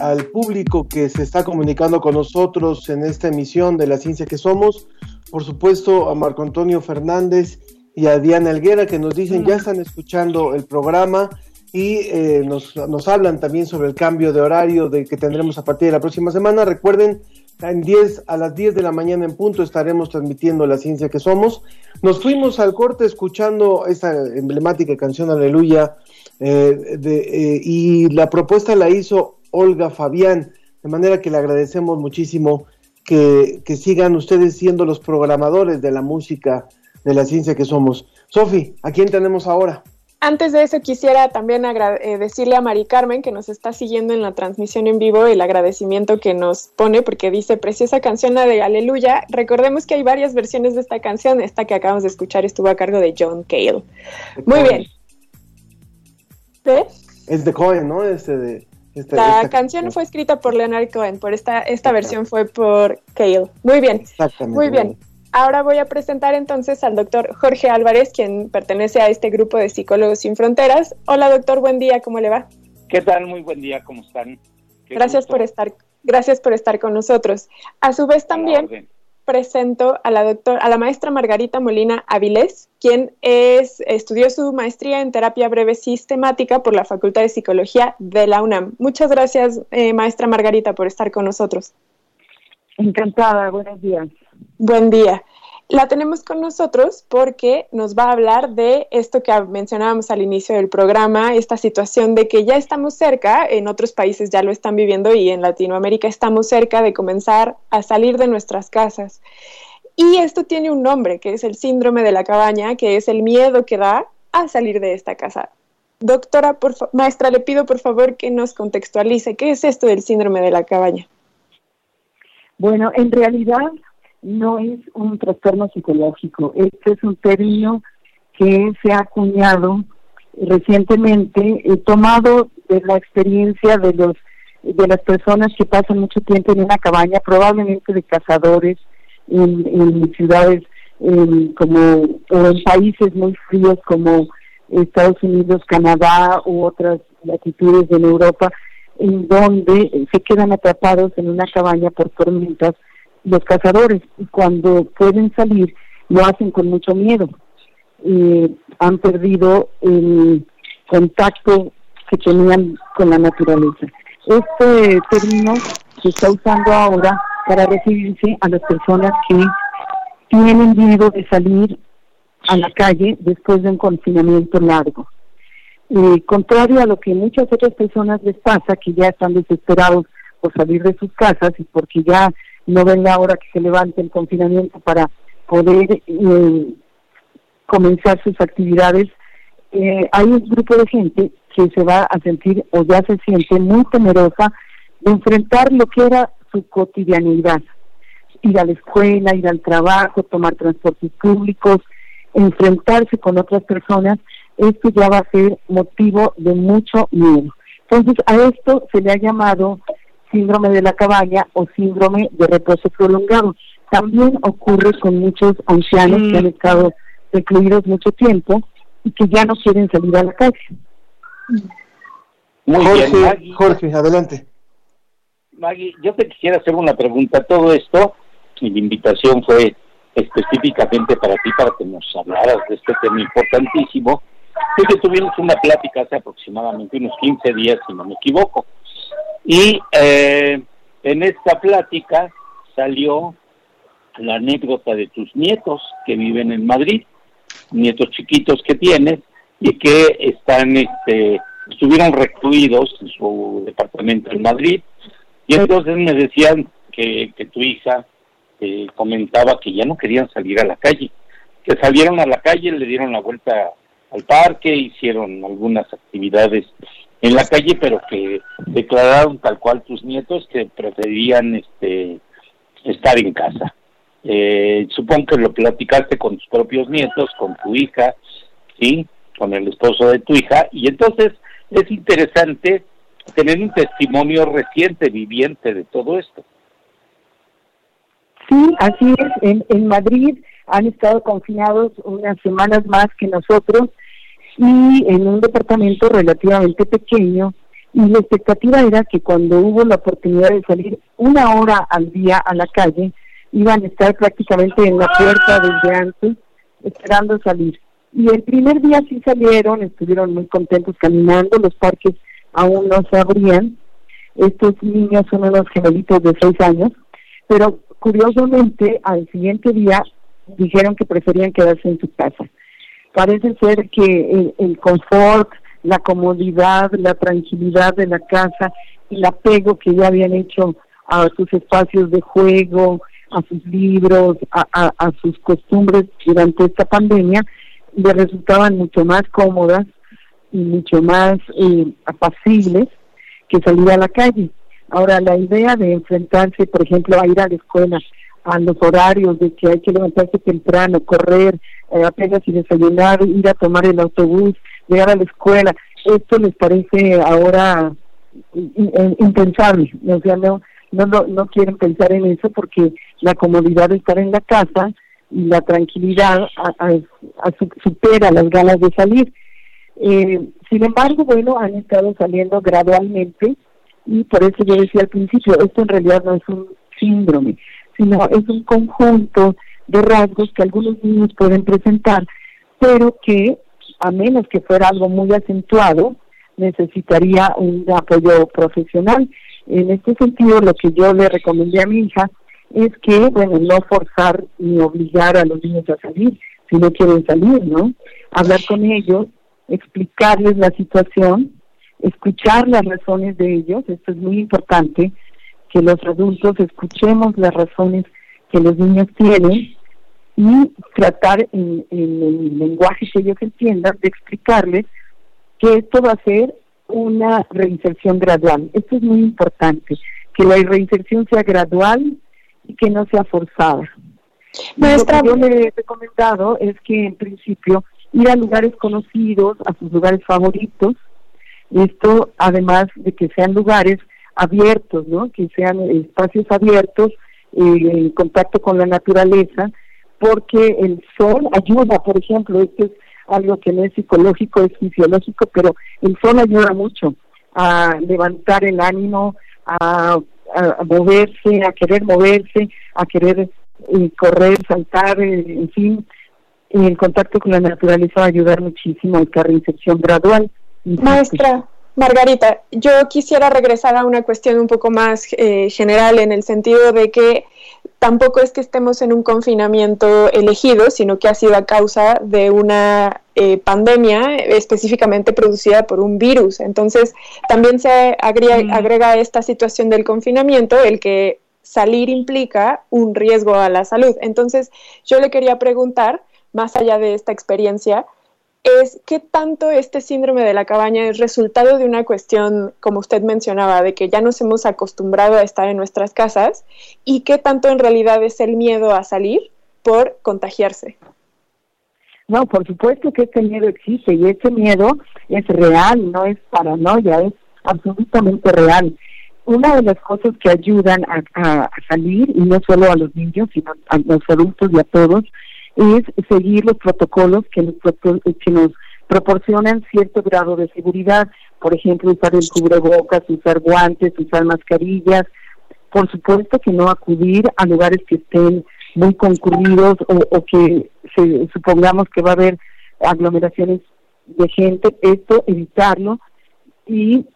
al público que se está comunicando con nosotros en esta emisión de La Ciencia que Somos, por supuesto a Marco Antonio Fernández y a Diana Elguera que nos dicen ya están escuchando el programa y eh, nos, nos hablan también sobre el cambio de horario de que tendremos a partir de la próxima semana. Recuerden, en 10, a las 10 de la mañana en punto estaremos transmitiendo La Ciencia que Somos. Nos fuimos al corte escuchando esta emblemática canción Aleluya eh, de, eh, y la propuesta la hizo Olga Fabián, de manera que le agradecemos muchísimo que, que sigan ustedes siendo los programadores de la música de la ciencia que somos. Sofi, ¿a quién tenemos ahora? Antes de eso quisiera también eh, decirle a Mari Carmen que nos está siguiendo en la transmisión en vivo el agradecimiento que nos pone porque dice preciosa canción la de Aleluya. Recordemos que hay varias versiones de esta canción. Esta que acabamos de escuchar estuvo a cargo de John Cale. Muy bien. Es de Cohen, ¿no? Este de, la esta canción fue escrita por Leonard Cohen, por esta, esta versión fue por Cale. Muy bien. Exactamente. Muy bien. Ahora voy a presentar entonces al doctor Jorge Álvarez, quien pertenece a este grupo de Psicólogos Sin Fronteras. Hola doctor, buen día, ¿cómo le va? ¿Qué tal? Muy buen día, ¿cómo están? Gracias gusto. por estar, gracias por estar con nosotros. A su vez también presento a la doctor, a la maestra Margarita Molina Avilés, quien es, estudió su maestría en terapia breve sistemática por la Facultad de Psicología de la UNAM. Muchas gracias, eh, maestra Margarita, por estar con nosotros. Encantada, buenos días. Buen día. La tenemos con nosotros porque nos va a hablar de esto que mencionábamos al inicio del programa, esta situación de que ya estamos cerca, en otros países ya lo están viviendo y en Latinoamérica estamos cerca de comenzar a salir de nuestras casas. Y esto tiene un nombre, que es el síndrome de la cabaña, que es el miedo que da a salir de esta casa. Doctora, maestra, le pido por favor que nos contextualice qué es esto del síndrome de la cabaña. Bueno, en realidad no es un trastorno psicológico. Este es un término que se ha acuñado recientemente, eh, tomado de la experiencia de los de las personas que pasan mucho tiempo en una cabaña, probablemente de cazadores en, en ciudades en, como o en países muy fríos como Estados Unidos, Canadá u otras latitudes en Europa, en donde se quedan atrapados en una cabaña por tormentas los cazadores cuando pueden salir lo hacen con mucho miedo. Eh, han perdido el contacto que tenían con la naturaleza. Este término se está usando ahora para referirse a las personas que tienen miedo de salir a la calle después de un confinamiento largo. Eh, contrario a lo que muchas otras personas les pasa, que ya están desesperados por salir de sus casas y porque ya no ven la hora que se levante el confinamiento para poder eh, comenzar sus actividades, eh, hay un grupo de gente que se va a sentir o ya se siente muy temerosa de enfrentar lo que era su cotidianidad, ir a la escuela, ir al trabajo, tomar transportes públicos, enfrentarse con otras personas, esto ya va a ser motivo de mucho miedo. Entonces a esto se le ha llamado síndrome de la cabaña o síndrome de reposo prolongado. También ocurre con muchos ancianos que han estado recluidos mucho tiempo y que ya no quieren salir a la calle. Muy Jorge, bien, Maggie. Jorge, adelante. Maggie, yo te quisiera hacer una pregunta. Todo esto, y la invitación fue específicamente para ti, para que nos hablaras de este tema importantísimo. Sé que tuvimos una plática hace aproximadamente unos 15 días, si no me equivoco. Y eh, en esta plática salió la anécdota de tus nietos que viven en Madrid, nietos chiquitos que tienes y que están, este, estuvieron recluidos en su departamento en Madrid. Y entonces me decían que, que tu hija eh, comentaba que ya no querían salir a la calle, que salieron a la calle, le dieron la vuelta al parque, hicieron algunas actividades en la calle, pero que declararon tal cual tus nietos que preferían este estar en casa. Eh, supongo que lo platicaste con tus propios nietos, con tu hija, sí, con el esposo de tu hija, y entonces es interesante tener un testimonio reciente, viviente de todo esto. Sí, así es. En, en Madrid han estado confinados unas semanas más que nosotros y en un departamento relativamente pequeño Y la expectativa era que cuando hubo la oportunidad de salir una hora al día a la calle, iban a estar prácticamente en la puerta desde antes, esperando salir. Y el primer día sí salieron, estuvieron muy contentos caminando, los parques aún no se abrían. Estos niños son unos gemelitos de seis años, pero curiosamente al siguiente día dijeron que preferían quedarse en su casa. Parece ser que el, confort, la comodidad, la tranquilidad de la casa, el apego que ya habían hecho a sus espacios de juego, a sus libros, a sus costumbres durante esta pandemia, le resultaban mucho más cómodas y mucho más eh, apacibles que salir a la calle. Ahora, la idea de enfrentarse, por ejemplo, a ir a la escuela, a los horarios de que hay que levantarse temprano, correr, eh, apenas y desayunar, ir a tomar el autobús, llegar a la escuela, esto les parece ahora impensable. O sea, no, no, no, quieren pensar en eso porque la comodidad de estar en la casa y la tranquilidad a- a- a su- supera las ganas de salir. Eh, sin embargo, bueno, han estado saliendo gradualmente y por eso yo decía al principio, esto en realidad no es un síndrome, sino es un conjunto de rasgos que algunos niños pueden presentar, pero que a menos que fuera algo muy acentuado, necesitaría un apoyo profesional. En este sentido, lo que yo le recomendé a mi hija es que, bueno, no forzar ni obligar a los niños a salir, si no quieren salir, ¿no? Hablar con ellos, explicarles la situación, escuchar las razones de ellos, esto es muy importante, que los adultos escuchemos las razones que los niños tienen y tratar en, en el lenguaje que ellos entiendan de explicarles que esto va a ser una reinserción gradual. Esto es muy importante, que la reinserción sea gradual y que no sea forzada. Lo que yo le he recomendado es que en principio ir a lugares conocidos, a sus lugares favoritos, esto además de que sean lugares abiertos, ¿no? Que sean espacios abiertos, eh, en contacto con la naturaleza, porque el sol ayuda, por ejemplo, esto es algo que no es psicológico, es fisiológico, pero el sol ayuda mucho a levantar el ánimo, a, a- moverse, a querer moverse, a querer eh, correr, saltar, eh, en fin, y el contacto con la naturaleza va a ayudar muchísimo a esta reinserción gradual. Maestra Margarita, yo quisiera regresar a una cuestión un poco más eh, general en el sentido de que tampoco es que estemos en un confinamiento elegido, sino que ha sido a causa de una eh, pandemia específicamente producida por un virus. Entonces, también se agrega, agrega esta situación del confinamiento, el que salir implica un riesgo a la salud. Entonces, yo le quería preguntar, más allá de esta experiencia, es qué tanto este síndrome de la cabaña es resultado de una cuestión, como usted mencionaba, de que ya nos hemos acostumbrado a estar en nuestras casas y qué tanto en realidad es el miedo a salir por contagiarse. No, por supuesto que este miedo existe y ese miedo es real, no es paranoia, es absolutamente real. Una de las cosas que ayudan a, a- a salir, y no solo a los niños, sino a los adultos y a todos, es seguir los protocolos que nos, que nos proporcionan cierto grado de seguridad. Por ejemplo, usar el cubrebocas, usar guantes, usar mascarillas. Por supuesto que no acudir a lugares que estén muy concurridos o, o que se, supongamos que va a haber aglomeraciones de gente, esto evitarlo y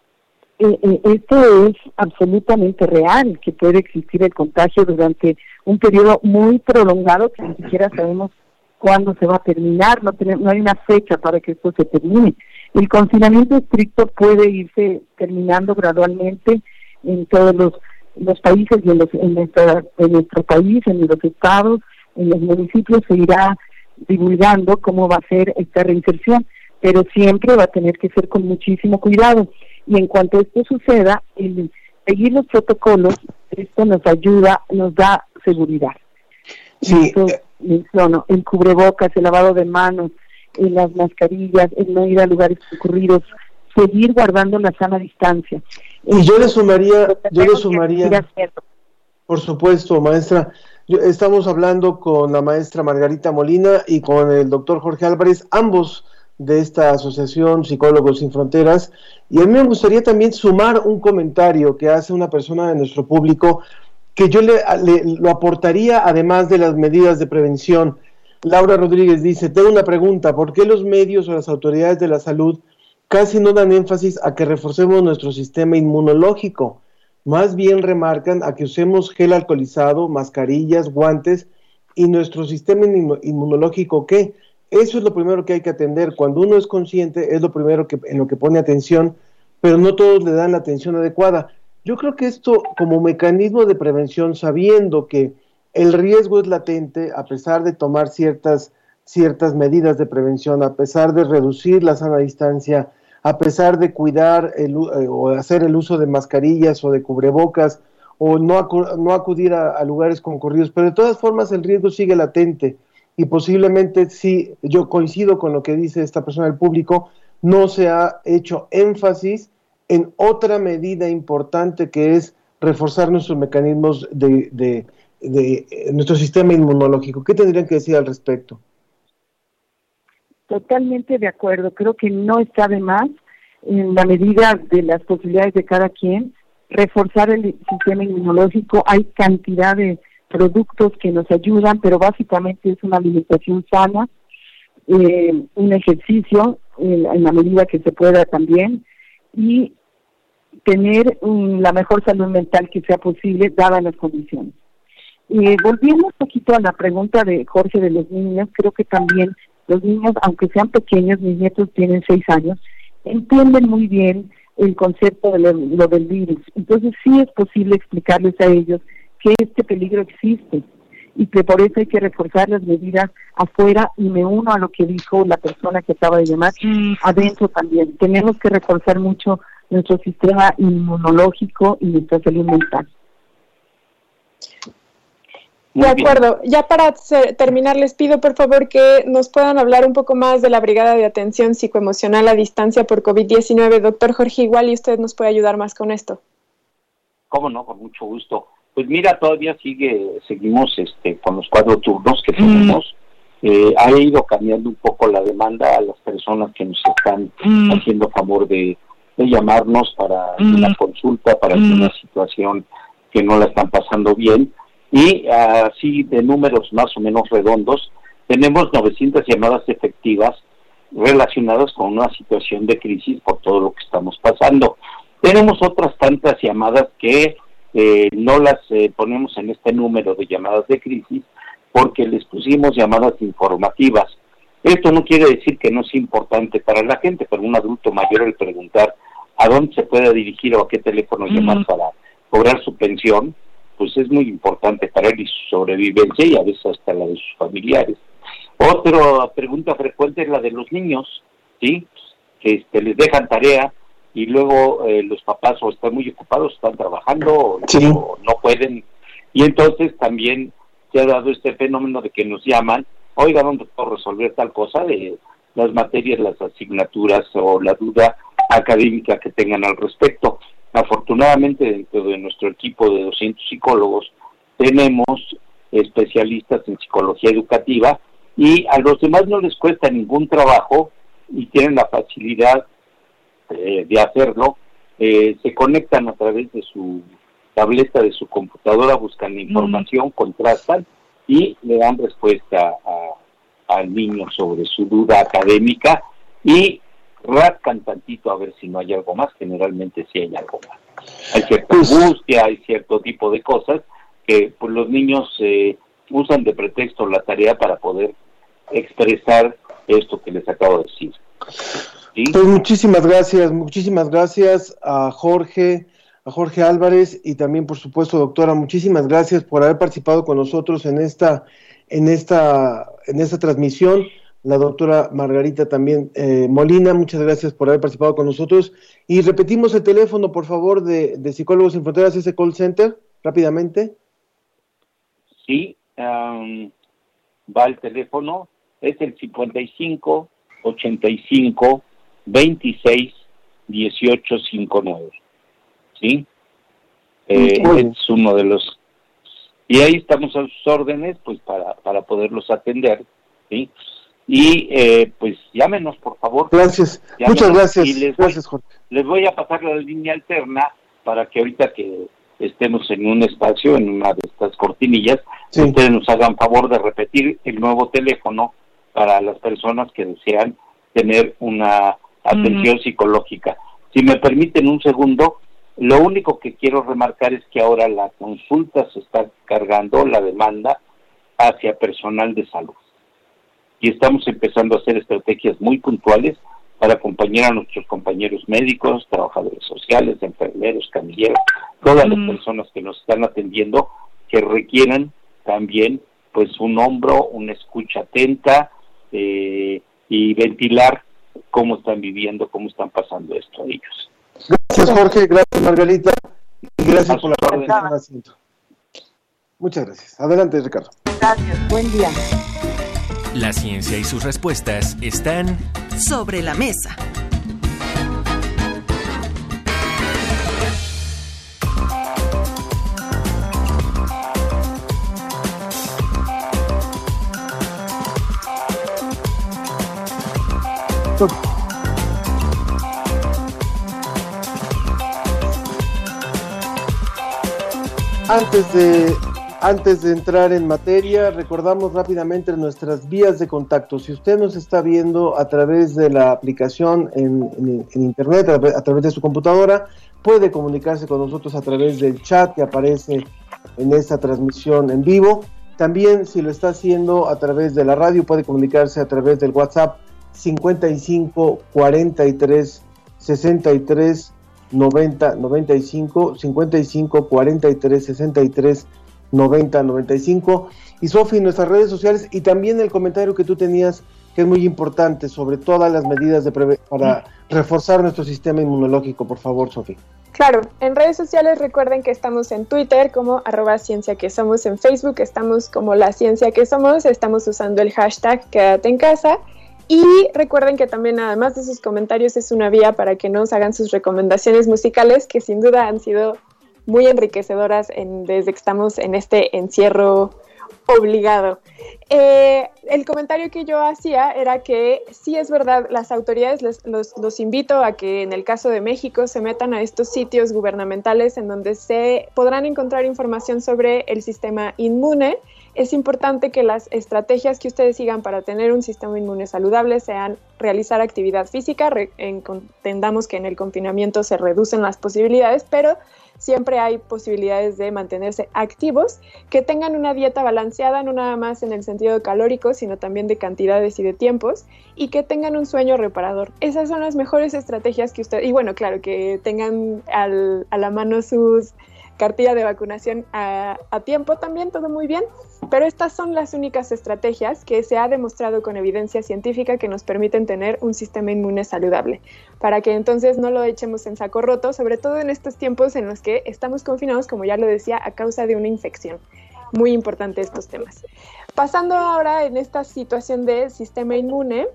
eh, eh, esto es absolutamente real, que puede existir el contagio durante un periodo muy prolongado que ni siquiera sabemos cuándo se va a terminar, no, tenemos, no hay una fecha para que esto se termine. El confinamiento estricto puede irse terminando gradualmente en todos los, los países y en, los, en, nuestra, en nuestro país, en los estados, en los municipios se irá divulgando cómo va a ser esta reinserción, pero siempre va a tener que ser con muchísimo cuidado. Y en cuanto esto suceda, el seguir los protocolos, esto nos ayuda, nos da seguridad. Sí. Menciono, el cubrebocas, el lavado de manos, eh, las mascarillas, el no ir a lugares concurridos, seguir guardando la sana distancia. Y yo le sumaría, yo le sumaría, por supuesto, maestra. Yo- estamos hablando con la maestra Margarita Molina y con el doctor Jorge Álvarez, ambos de esta asociación Psicólogos Sin Fronteras. Y a mí me gustaría también sumar un comentario que hace una persona de nuestro público que yo le, lo aportaría además de las medidas de prevención. Laura Rodríguez dice, tengo una pregunta, ¿por qué los medios o las autoridades de la salud casi no dan énfasis a que reforcemos nuestro sistema inmunológico? Más bien remarcan a que usemos gel alcoholizado, mascarillas, guantes y nuestro sistema inmunológico, ¿qué? Eso es lo primero que hay que atender. Cuando uno es consciente, es lo primero que, en lo que pone atención, pero no todos le dan la atención adecuada. Yo creo que esto, como mecanismo de prevención, sabiendo que el riesgo es latente, a pesar de tomar ciertas, ciertas medidas de prevención, a pesar de reducir la sana distancia, a pesar de cuidar el, eh, o hacer el uso de mascarillas o de cubrebocas, o no, no acudir a, a lugares concurridos, pero de todas formas el riesgo sigue latente y posiblemente sí, yo coincido con lo que dice esta persona del público, no se ha hecho énfasis en otra medida importante que es reforzar nuestros mecanismos de, de, de, nuestro sistema inmunológico. ¿Qué tendrían que decir al respecto? Totalmente de acuerdo. Creo que no está de más, en la medida de las posibilidades de cada quien, reforzar el sistema inmunológico. Hay cantidad de productos que nos ayudan, pero básicamente es una alimentación sana, eh, un ejercicio en, la medida que se pueda también y tener la mejor salud mental que sea posible dadas las condiciones. Eh, volviendo un poquito a la pregunta de Jorge de los niños, creo que también los niños, aunque sean pequeños, mis nietos tienen seis años, entienden muy bien el concepto de lo del virus. Entonces sí es posible explicarles a ellos que este peligro existe y que por eso hay que reforzar las medidas afuera y me uno a lo que dijo la persona que acaba de llamar, adentro también. Tenemos que reforzar mucho nuestro sistema inmunológico y nuestra salud mental. de acuerdo. Ya para terminar, les pido por favor que nos puedan hablar un poco más de la Brigada de Atención Psicoemocional a Distancia por COVID-19. Doctor Jorge, igual y usted nos puede ayudar más con esto. Cómo no, con mucho gusto. Pues mira, todavía sigue, seguimos este, con los cuatro turnos que tenemos. Eh, ha ido cambiando un poco la demanda a las personas que nos están haciendo favor de, llamarnos para una consulta, para una situación que no la están pasando bien. Y así de números más o menos redondos, tenemos 900 llamadas efectivas relacionadas con una situación de crisis por todo lo que estamos pasando. Tenemos otras tantas llamadas que eh, no las eh, ponemos en este número de llamadas de crisis porque les pusimos llamadas informativas. Esto no quiere decir que no es importante para la gente, pero un adulto mayor el preguntar a dónde se puede dirigir o a qué teléfono llamar para cobrar su pensión, pues es muy importante para él y su sobrevivencia y a veces hasta la de sus familiares. Otra pregunta frecuente es la de los niños, ¿sí? Que este, les dejan tarea y luego eh, los papás o están muy ocupados, están trabajando o, no, pueden. Y entonces también se ha dado este fenómeno de que nos llaman, oiga, ¿dónde puedo resolver tal cosa de las materias, las asignaturas o la duda académica que tengan al respecto? Afortunadamente dentro de nuestro equipo de 200 psicólogos tenemos especialistas en psicología educativa y a los demás no les cuesta ningún trabajo y tienen la facilidad eh, de hacerlo, eh, se conectan a través de su tableta, de su computadora, buscan información, contrastan y le dan respuesta al niño sobre su duda académica y rascan tantito a ver si no hay algo más, generalmente sí hay algo más. Hay cierta pues angustia, hay cierto tipo de cosas que pues, los niños eh, usan de pretexto la tarea para poder expresar esto que les acabo de decir. Pues muchísimas gracias, muchísimas gracias a Jorge, a Jorge Álvarez y también por supuesto doctora, muchísimas gracias por haber participado con nosotros en esta, en esta, en esta transmisión. La doctora Margarita también eh, Molina, muchas gracias por haber participado con nosotros. Y repetimos el teléfono, por favor, de, de Psicólogos Sin Fronteras, ese call center, rápidamente. Sí, va el teléfono, es el 55 85 26 18 59. ¿Sí? Eh, es uno de los. Y ahí estamos a sus órdenes, pues para, para poderlos atender. ¿sí? Y eh, pues llámenos, por favor. Gracias. Muchas gracias. Y les Gracias, Jorge. les voy a pasar la línea alterna para que ahorita que estemos en un espacio, en una de estas cortinillas, ustedes nos hagan favor de repetir el nuevo teléfono para las personas que desean tener una atención psicológica. Si me permiten un segundo, lo único que quiero remarcar es que ahora la consulta se está cargando, la demanda, hacia personal de salud. Y estamos empezando a hacer estrategias muy puntuales para acompañar a nuestros compañeros médicos, trabajadores sociales, enfermeros, camilleros, todas las personas que nos están atendiendo que requieran también pues un hombro, una escucha atenta eh, y ventilar cómo están viviendo, cómo están pasando esto a ellos. Gracias, Jorge. Gracias, Margarita. Y gracias por la participación. Muchas gracias. Adelante, Ricardo. Gracias, buen día. La ciencia y sus respuestas están Sobre la mesa. Antes de, antes de entrar en materia, recordamos rápidamente nuestras vías de contacto. Si usted nos está viendo a través de la aplicación en, internet, a, a través de su computadora, puede comunicarse con nosotros a través del chat que aparece en esta transmisión en vivo. También, si lo está haciendo a través de la radio, puede comunicarse a través del WhatsApp 55 43 63 90 95 55 43 63 90 95 y Sofi nuestras redes sociales y también el comentario que tú tenías que es muy importante sobre todas las medidas de para reforzar nuestro sistema inmunológico por favor Sofi. Claro, en redes sociales recuerden que estamos en Twitter como arroba ciencia que somos, en Facebook estamos como la ciencia que somos, estamos usando el hashtag quédate en casa y recuerden que también además de sus comentarios es una vía para que nos hagan sus recomendaciones musicales que sin duda han sido muy enriquecedoras en- desde que estamos en este encierro obligado. Eh, el comentario que yo hacía era que sí es verdad, las autoridades los, los invito a que en el caso de México se metan a estos sitios gubernamentales en donde se podrán encontrar información sobre el sistema inmune. Es importante que las estrategias que ustedes sigan para tener un sistema inmune saludable sean realizar actividad física. Entendamos que en el confinamiento se reducen las posibilidades, pero siempre hay posibilidades de mantenerse activos, que tengan una dieta balanceada, no nada más en el sentido calórico, sino también de cantidades y de tiempos, y que tengan un sueño reparador. Esas son las mejores estrategias que usted, y bueno, claro, que tengan a la mano sus cartilla de vacunación a, a tiempo también, todo muy bien, pero estas son las únicas estrategias que se ha demostrado con evidencia científica que nos permiten tener un sistema inmune saludable, para que entonces no lo echemos en saco roto, sobre todo en estos tiempos en los que estamos confinados, como ya lo decía, a causa de una infección. Muy importante estos temas. Pasando ahora en esta situación de sistema inmune,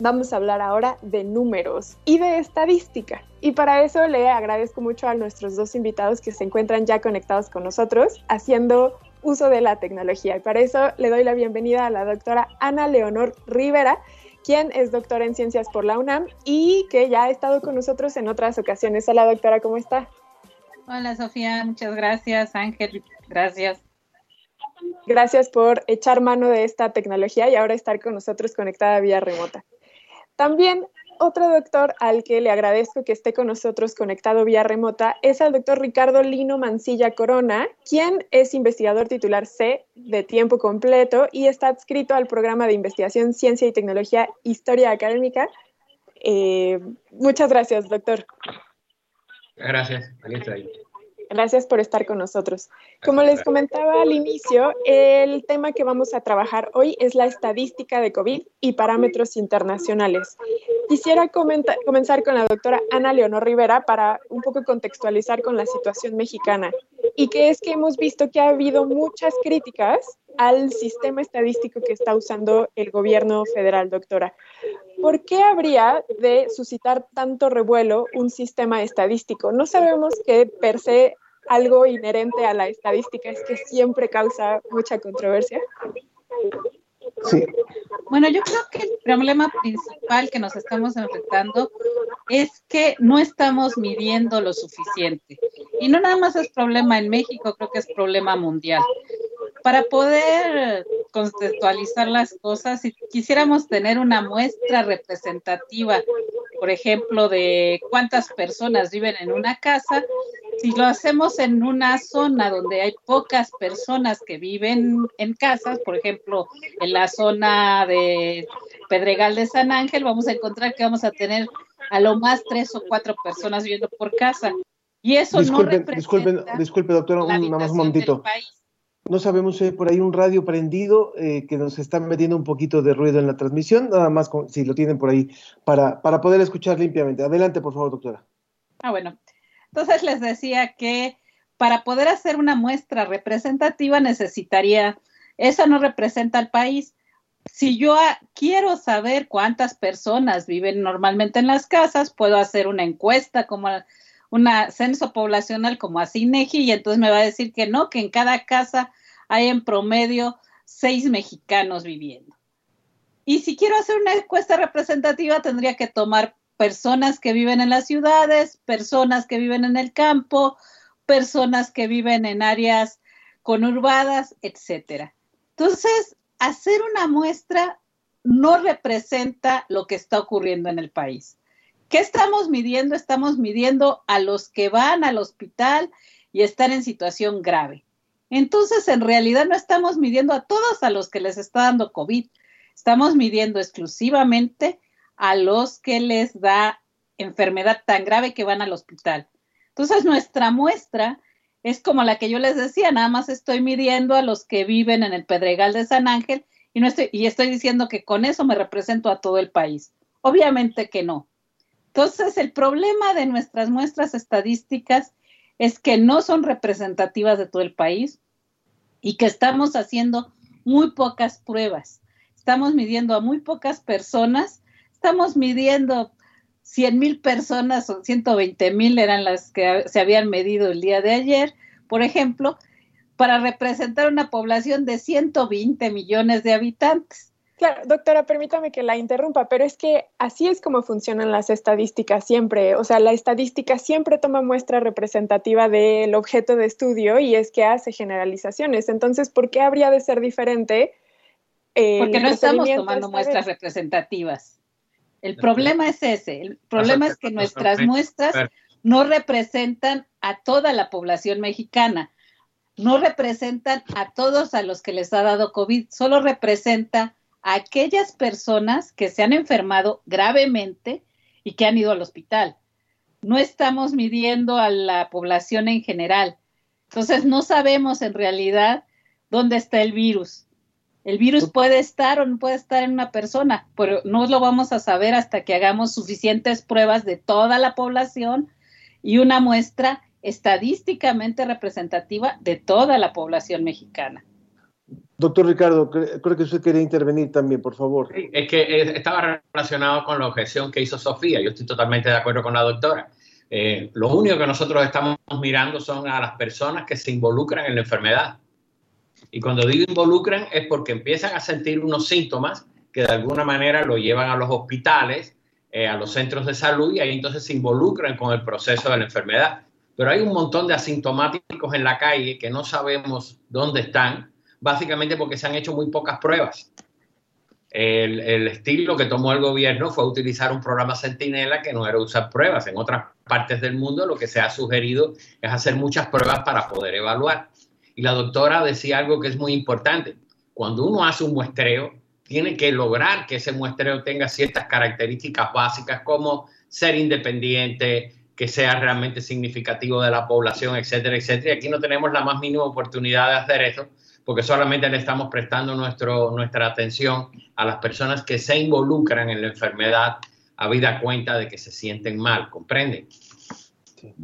vamos a hablar ahora de números y de estadística. Y para eso le agradezco mucho a nuestros dos invitados que se encuentran ya conectados con nosotros haciendo uso de la tecnología. Y para eso le doy la bienvenida a la doctora Ana Leonor Rivera, quien es doctora en ciencias por la UNAM y que ya ha estado con nosotros en otras ocasiones. Hola doctora, ¿cómo está? Hola Sofía, muchas gracias. Ángel, gracias. Gracias por echar mano de esta tecnología y ahora estar con nosotros conectada vía remota. También otro doctor al que le agradezco que esté con nosotros conectado vía remota es al doctor Ricardo Lino Mancilla Corona, quien es investigador titular C de tiempo completo y está adscrito al programa de investigación Ciencia y Tecnología Historia Académica. Eh, muchas gracias, doctor. Gracias, aquí estoy. Gracias por estar con nosotros. Como les comentaba al inicio, el tema que vamos a trabajar hoy es la estadística de COVID y parámetros internacionales. Quisiera comenzar con la doctora Ana Leonor Rivera para un poco contextualizar con la situación mexicana. Y que es que hemos visto que ha habido muchas críticas al sistema estadístico que está usando el gobierno federal, doctora. ¿Por qué habría de suscitar tanto revuelo un sistema estadístico? No sabemos que per se algo inherente a la estadística es que siempre causa mucha controversia. Sí. Bueno, yo creo que el problema principal que nos estamos enfrentando es que no estamos midiendo lo suficiente. Y no nada más es problema en México, creo que es problema mundial. Para poder contextualizar las cosas, si quisiéramos tener una muestra representativa, por ejemplo, de cuántas personas viven en una casa, si lo hacemos en una zona donde hay pocas personas que viven en casas, por ejemplo, en la zona de Pedregal de San Ángel, vamos a encontrar que vamos a tener a lo más tres o cuatro personas viviendo por casa. Y eso no Disculpe, representa disculpe, disculpe, doctora, nada más un del momentito. país. No sabemos si hay por ahí un radio prendido eh, que nos está metiendo un poquito de ruido en la transmisión, nada más con- si lo tienen por ahí para, para poder escuchar limpiamente. Adelante, por favor, doctora. Ah, bueno. Entonces les decía que para poder hacer una muestra representativa necesitaría, eso no representa al país. Si yo ah, quiero saber cuántas personas viven normalmente en las casas, puedo hacer una encuesta como una censo poblacional como así INEGI y entonces me va a decir que no, que en cada casa hay en promedio seis mexicanos viviendo. Y si quiero hacer una encuesta representativa, tendría que tomar personas que viven en las ciudades, personas que viven en el campo, personas que viven en áreas conurbadas, etcétera. Entonces, hacer una muestra no representa lo que está ocurriendo en el país. ¿Qué estamos midiendo? Estamos midiendo a los que van al hospital y están en situación grave. Entonces, en realidad no estamos midiendo a todos a los que les está dando COVID. Estamos midiendo exclusivamente a los que les da enfermedad tan grave que van al hospital. Entonces, nuestra muestra es como la que yo les decía, nada más estoy midiendo a los que viven en el Pedregal de San Ángel y, y estoy diciendo que con eso me represento a todo el país. Obviamente que no. Entonces, el problema de nuestras muestras estadísticas es que no son representativas de todo el país y que estamos haciendo muy pocas pruebas. Estamos midiendo a muy pocas personas, estamos midiendo 100 mil personas o 120 mil eran las que se habían medido el día de ayer, por ejemplo, para representar una población de 120 millones de habitantes. Claro, doctora, permítame que la interrumpa, pero es que así es como funcionan las estadísticas siempre. O sea, la estadística siempre toma muestra representativa del objeto de estudio y es que hace generalizaciones. Entonces, ¿por qué habría de ser diferente? eh, Porque no estamos tomando muestras vez? representativas. El problema es ese. El problema es que nuestras muestras no representan a toda la población mexicana, no representan a todos a los que les ha dado COVID, solo representa a aquellas personas que se han enfermado gravemente y que han ido al hospital. No estamos midiendo a la población en general. Entonces no sabemos en realidad dónde está el virus. El virus puede estar o no puede estar en una persona, pero no lo vamos a saber hasta que hagamos suficientes pruebas de toda la población y una muestra estadísticamente representativa de toda la población mexicana. Doctor Ricardo, cre- creo que usted quería intervenir también, por favor. Es que eh, estaba relacionado con la objeción que hizo Sofía. Yo estoy totalmente de acuerdo con la doctora. Eh, lo único que nosotros estamos mirando son a las personas que se involucran en la enfermedad. Y cuando digo involucran es porque empiezan a sentir unos síntomas que de alguna manera lo llevan a los hospitales, eh, a los centros de salud y ahí entonces se involucran con el proceso de la enfermedad. Pero hay un montón de asintomáticos en la calle que no sabemos dónde están, básicamente porque se han hecho muy pocas pruebas. El, estilo que tomó el gobierno fue utilizar un programa Centinela que no era usar pruebas. En otras partes del mundo lo que se ha sugerido es hacer muchas pruebas para poder evaluar. Y la doctora decía algo que es muy importante. Cuando uno hace un muestreo, tiene que lograr que ese muestreo tenga ciertas características básicas como ser independiente, que sea realmente significativo de la población, etcétera, etcétera. Y aquí no tenemos la más mínima oportunidad de hacer eso porque solamente le estamos prestando nuestro, nuestra atención a las personas que se involucran en la enfermedad a vida cuenta de que se sienten mal, ¿comprenden? Sí.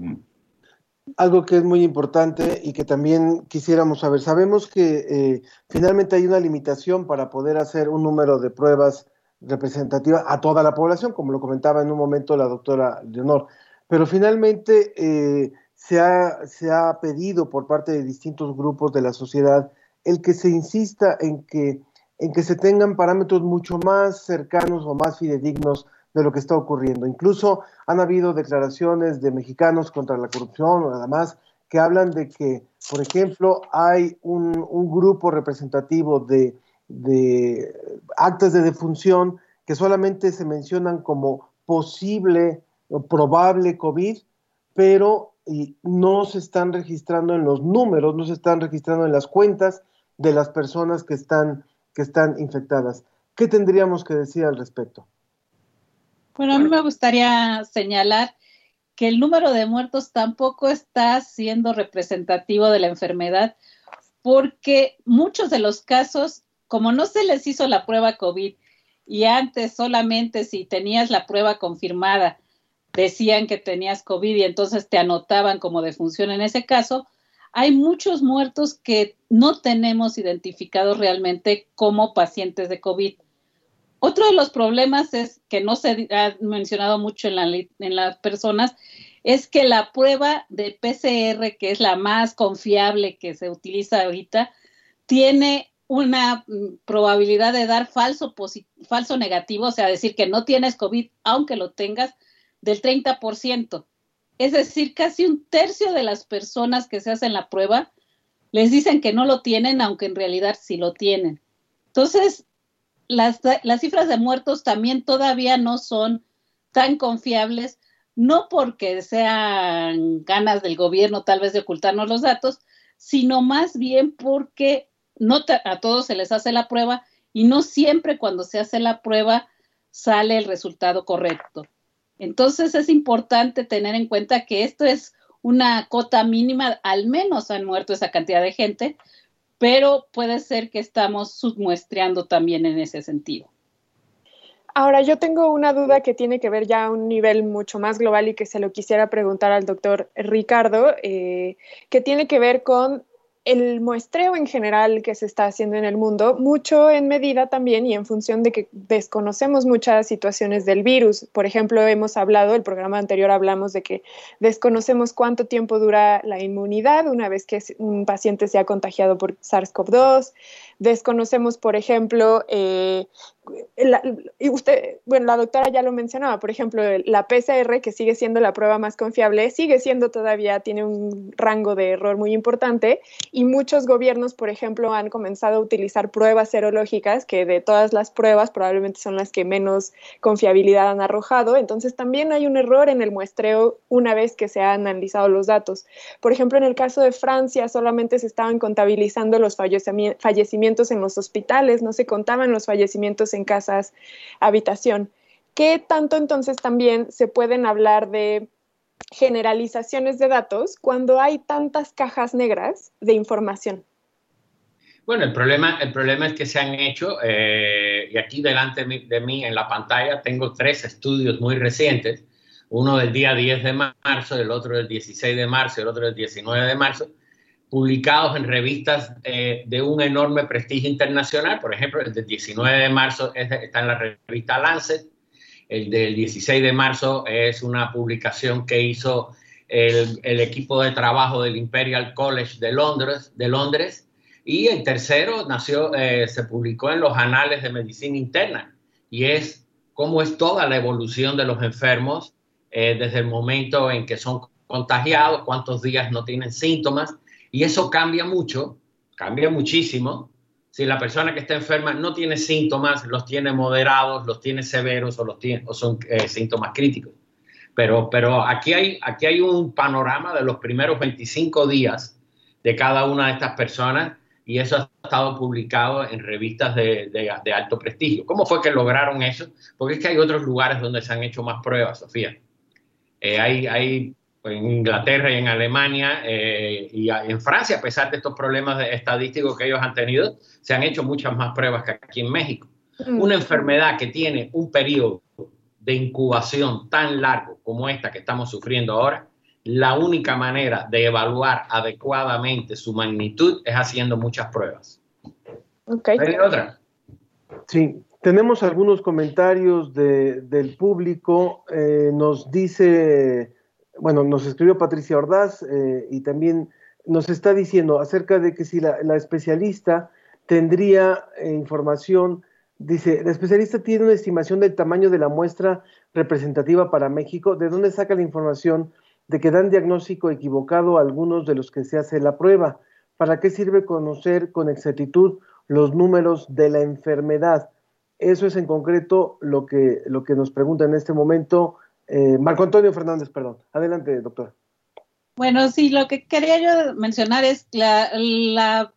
Algo que es muy importante y que también quisiéramos saber, sabemos que eh, finalmente hay una limitación para poder hacer un número de pruebas representativas a toda la población, como lo comentaba en un momento la doctora Leonor, pero finalmente eh, se, ha, se ha pedido por parte de distintos grupos de la sociedad el que se insista en que en que se tengan parámetros mucho más cercanos o más fidedignos de lo que está ocurriendo. Incluso han habido declaraciones de mexicanos contra la corrupción o además que hablan de que, por ejemplo, hay un, grupo representativo de, de actas de defunción que solamente se mencionan como posible o probable COVID, pero y no se están registrando en los números, no se están registrando en las cuentas de las personas que están, que están infectadas. ¿Qué tendríamos que decir al respecto? Bueno, a mí me gustaría señalar que el número de muertos tampoco está siendo representativo de la enfermedad, porque muchos de los casos, como no se les hizo la prueba COVID y antes solamente si tenías la prueba confirmada, decían que tenías COVID y entonces te anotaban como defunción en ese caso, hay muchos muertos que no tenemos identificados realmente como pacientes de COVID. Otro de los problemas es que no se ha mencionado mucho en, la, en las personas, es que la prueba de PCR, que es la más confiable que se utiliza ahorita, tiene una mm, probabilidad de dar falso, falso negativo, o sea, decir que no tienes COVID, aunque lo tengas, del 30%. Es decir, casi un tercio de las personas que se hacen la prueba les dicen que no lo tienen, aunque en realidad sí lo tienen. Entonces, las, las cifras de muertos también todavía no son tan confiables, no porque sean ganas del gobierno tal vez de ocultarnos los datos, sino más bien porque no a todos se les hace la prueba y no siempre cuando se hace la prueba sale el resultado correcto. Entonces es importante tener en cuenta que esto es una cota mínima, al menos han muerto esa cantidad de gente, pero puede ser que estamos submuestreando también en ese sentido. Ahora, yo tengo una duda que tiene que ver ya a un nivel mucho más global y que se lo quisiera preguntar al doctor Ricardo, eh, que tiene que ver con el muestreo en general que se está haciendo en el mundo, mucho en medida también y en función de que desconocemos muchas situaciones del virus. Por ejemplo, hemos hablado, el programa anterior hablamos de que desconocemos cuánto tiempo dura la inmunidad una vez que un paciente se ha contagiado por SARS-CoV-2. Desconocemos, por ejemplo, eh, la, y usted, bueno, la doctora ya lo mencionaba, por ejemplo, la PCR, que sigue siendo la prueba más confiable, sigue siendo todavía, tiene un rango de error muy importante y muchos gobiernos, por ejemplo, han comenzado a utilizar pruebas serológicas, que de todas las pruebas probablemente son las que menos confiabilidad han arrojado. Entonces, también hay un error en el muestreo una vez que se han analizado los datos. Por ejemplo, en el caso de Francia, solamente se estaban contabilizando los fallecimientos en los hospitales, no se contaban los fallecimientos en en casas habitación. ¿Qué tanto entonces también se pueden hablar de generalizaciones de datos cuando hay tantas cajas negras de información? Bueno, el problema, el problema es que se han hecho, eh, y aquí delante de mí en la pantalla tengo tres estudios muy recientes, uno del día 10 de marzo, el otro del 16 de marzo, el otro del 19 de marzo, publicados en revistas eh, de un enorme prestigio internacional. Por ejemplo, el del 19 de marzo está en la revista Lancet, el del 16 de marzo es una publicación que hizo el, equipo de trabajo del Imperial College de Londres, de Londres. Y el tercero nació, eh, se publicó en los anales de medicina interna. Y es cómo es toda la evolución de los enfermos eh, desde el momento en que son contagiados, cuántos días no tienen síntomas, y eso cambia mucho, cambia muchísimo. Si la persona que está enferma no tiene síntomas, los tiene moderados, los tiene severos o, los tiene, o son eh, síntomas críticos. Pero, pero aquí, hay, aquí hay un panorama de los primeros 25 días de cada una de estas personas y eso ha estado publicado en revistas de, de, alto prestigio. ¿Cómo fue que lograron eso? Porque es que hay otros lugares donde se han hecho más pruebas, Sofía. Eh, hay, hay en Inglaterra y en Alemania eh, y en Francia, a pesar de estos problemas estadísticos que ellos han tenido, se han hecho muchas más pruebas que aquí en México. Mm. Una enfermedad que tiene un periodo de incubación tan largo como esta que estamos sufriendo ahora, la única manera de evaluar adecuadamente su magnitud es haciendo muchas pruebas. Okay. ¿Hay otra? Sí, tenemos algunos comentarios del público. Eh, nos dice bueno, nos escribió Patricia Ordaz eh, y también nos está diciendo acerca de que si la, especialista tendría eh, información. Dice, el especialista tiene una estimación del tamaño de la muestra representativa para México. ¿De dónde saca la información de que dan diagnóstico equivocado a algunos de los que se hace la prueba? ¿Para qué sirve conocer con exactitud los números de la enfermedad? Eso es en concreto lo que, lo que nos pregunta en este momento eh, Marco Antonio Fernández, perdón. Adelante, doctora. Bueno, sí, lo que quería yo mencionar es la, la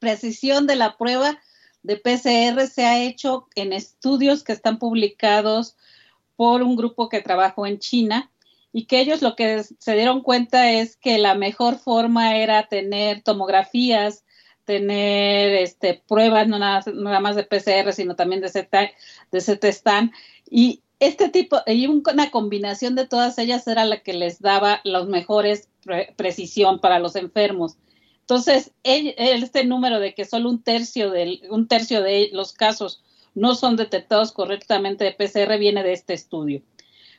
precisión de la prueba de PCR se ha hecho en estudios que están publicados por un grupo que trabajó en China y que ellos lo que se dieron cuenta es que la mejor forma era tener tomografías, tener este, pruebas no nada, más de PCR, sino también de CT, de CT y este tipo y una combinación de todas ellas era la que les daba los mejores pre precisión para los enfermos. Entonces, este número de que solo un tercio, de, un tercio de los casos no son detectados correctamente de PCR viene de este estudio.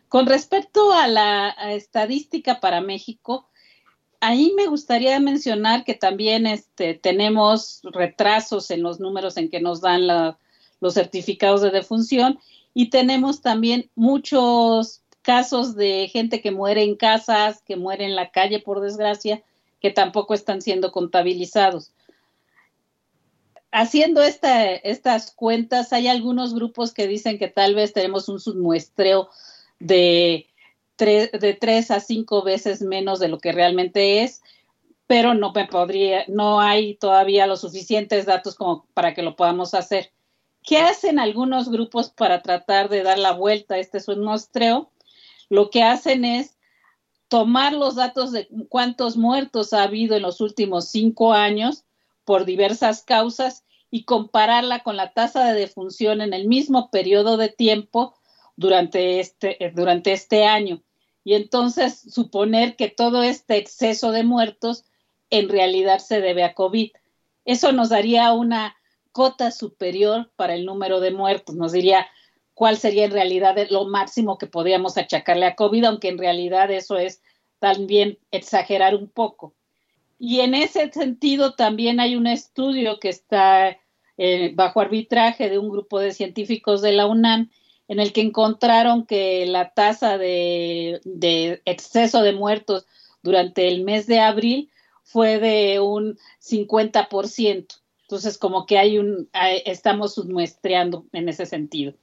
Con respecto a la estadística para México, ahí me gustaría mencionar que también este, tenemos retrasos en los números en que nos dan los certificados de defunción y tenemos también muchos casos de gente que muere en casas, que muere en la calle, por desgracia, que tampoco están siendo contabilizados. Haciendo esta, estas cuentas, hay algunos grupos que dicen que tal vez tenemos un submuestreo de, de tres a cinco veces menos de lo que realmente es, pero no me podría, no hay todavía los suficientes datos como para que lo podamos hacer. ¿Qué hacen algunos grupos para tratar de dar la vuelta a este submuestreo? Lo que hacen es tomar los datos de cuántos muertos ha habido en los últimos cinco años por diversas causas y compararla con la tasa de defunción en el mismo periodo de tiempo durante este, eh, durante este año. Y entonces suponer que todo este exceso de muertos en realidad se debe a COVID. Eso nos daría una cota superior para el número de muertos. Nos diría, cuál sería en realidad lo máximo que podríamos achacarle a COVID, aunque en realidad eso es también exagerar un poco. Y en ese sentido también hay un estudio que está eh, bajo arbitraje de un grupo de científicos de la UNAM en el que encontraron que la tasa de, de exceso de muertos durante el mes de abril fue de un 50%. Entonces, como que hay un, estamos submuestreando en ese sentido.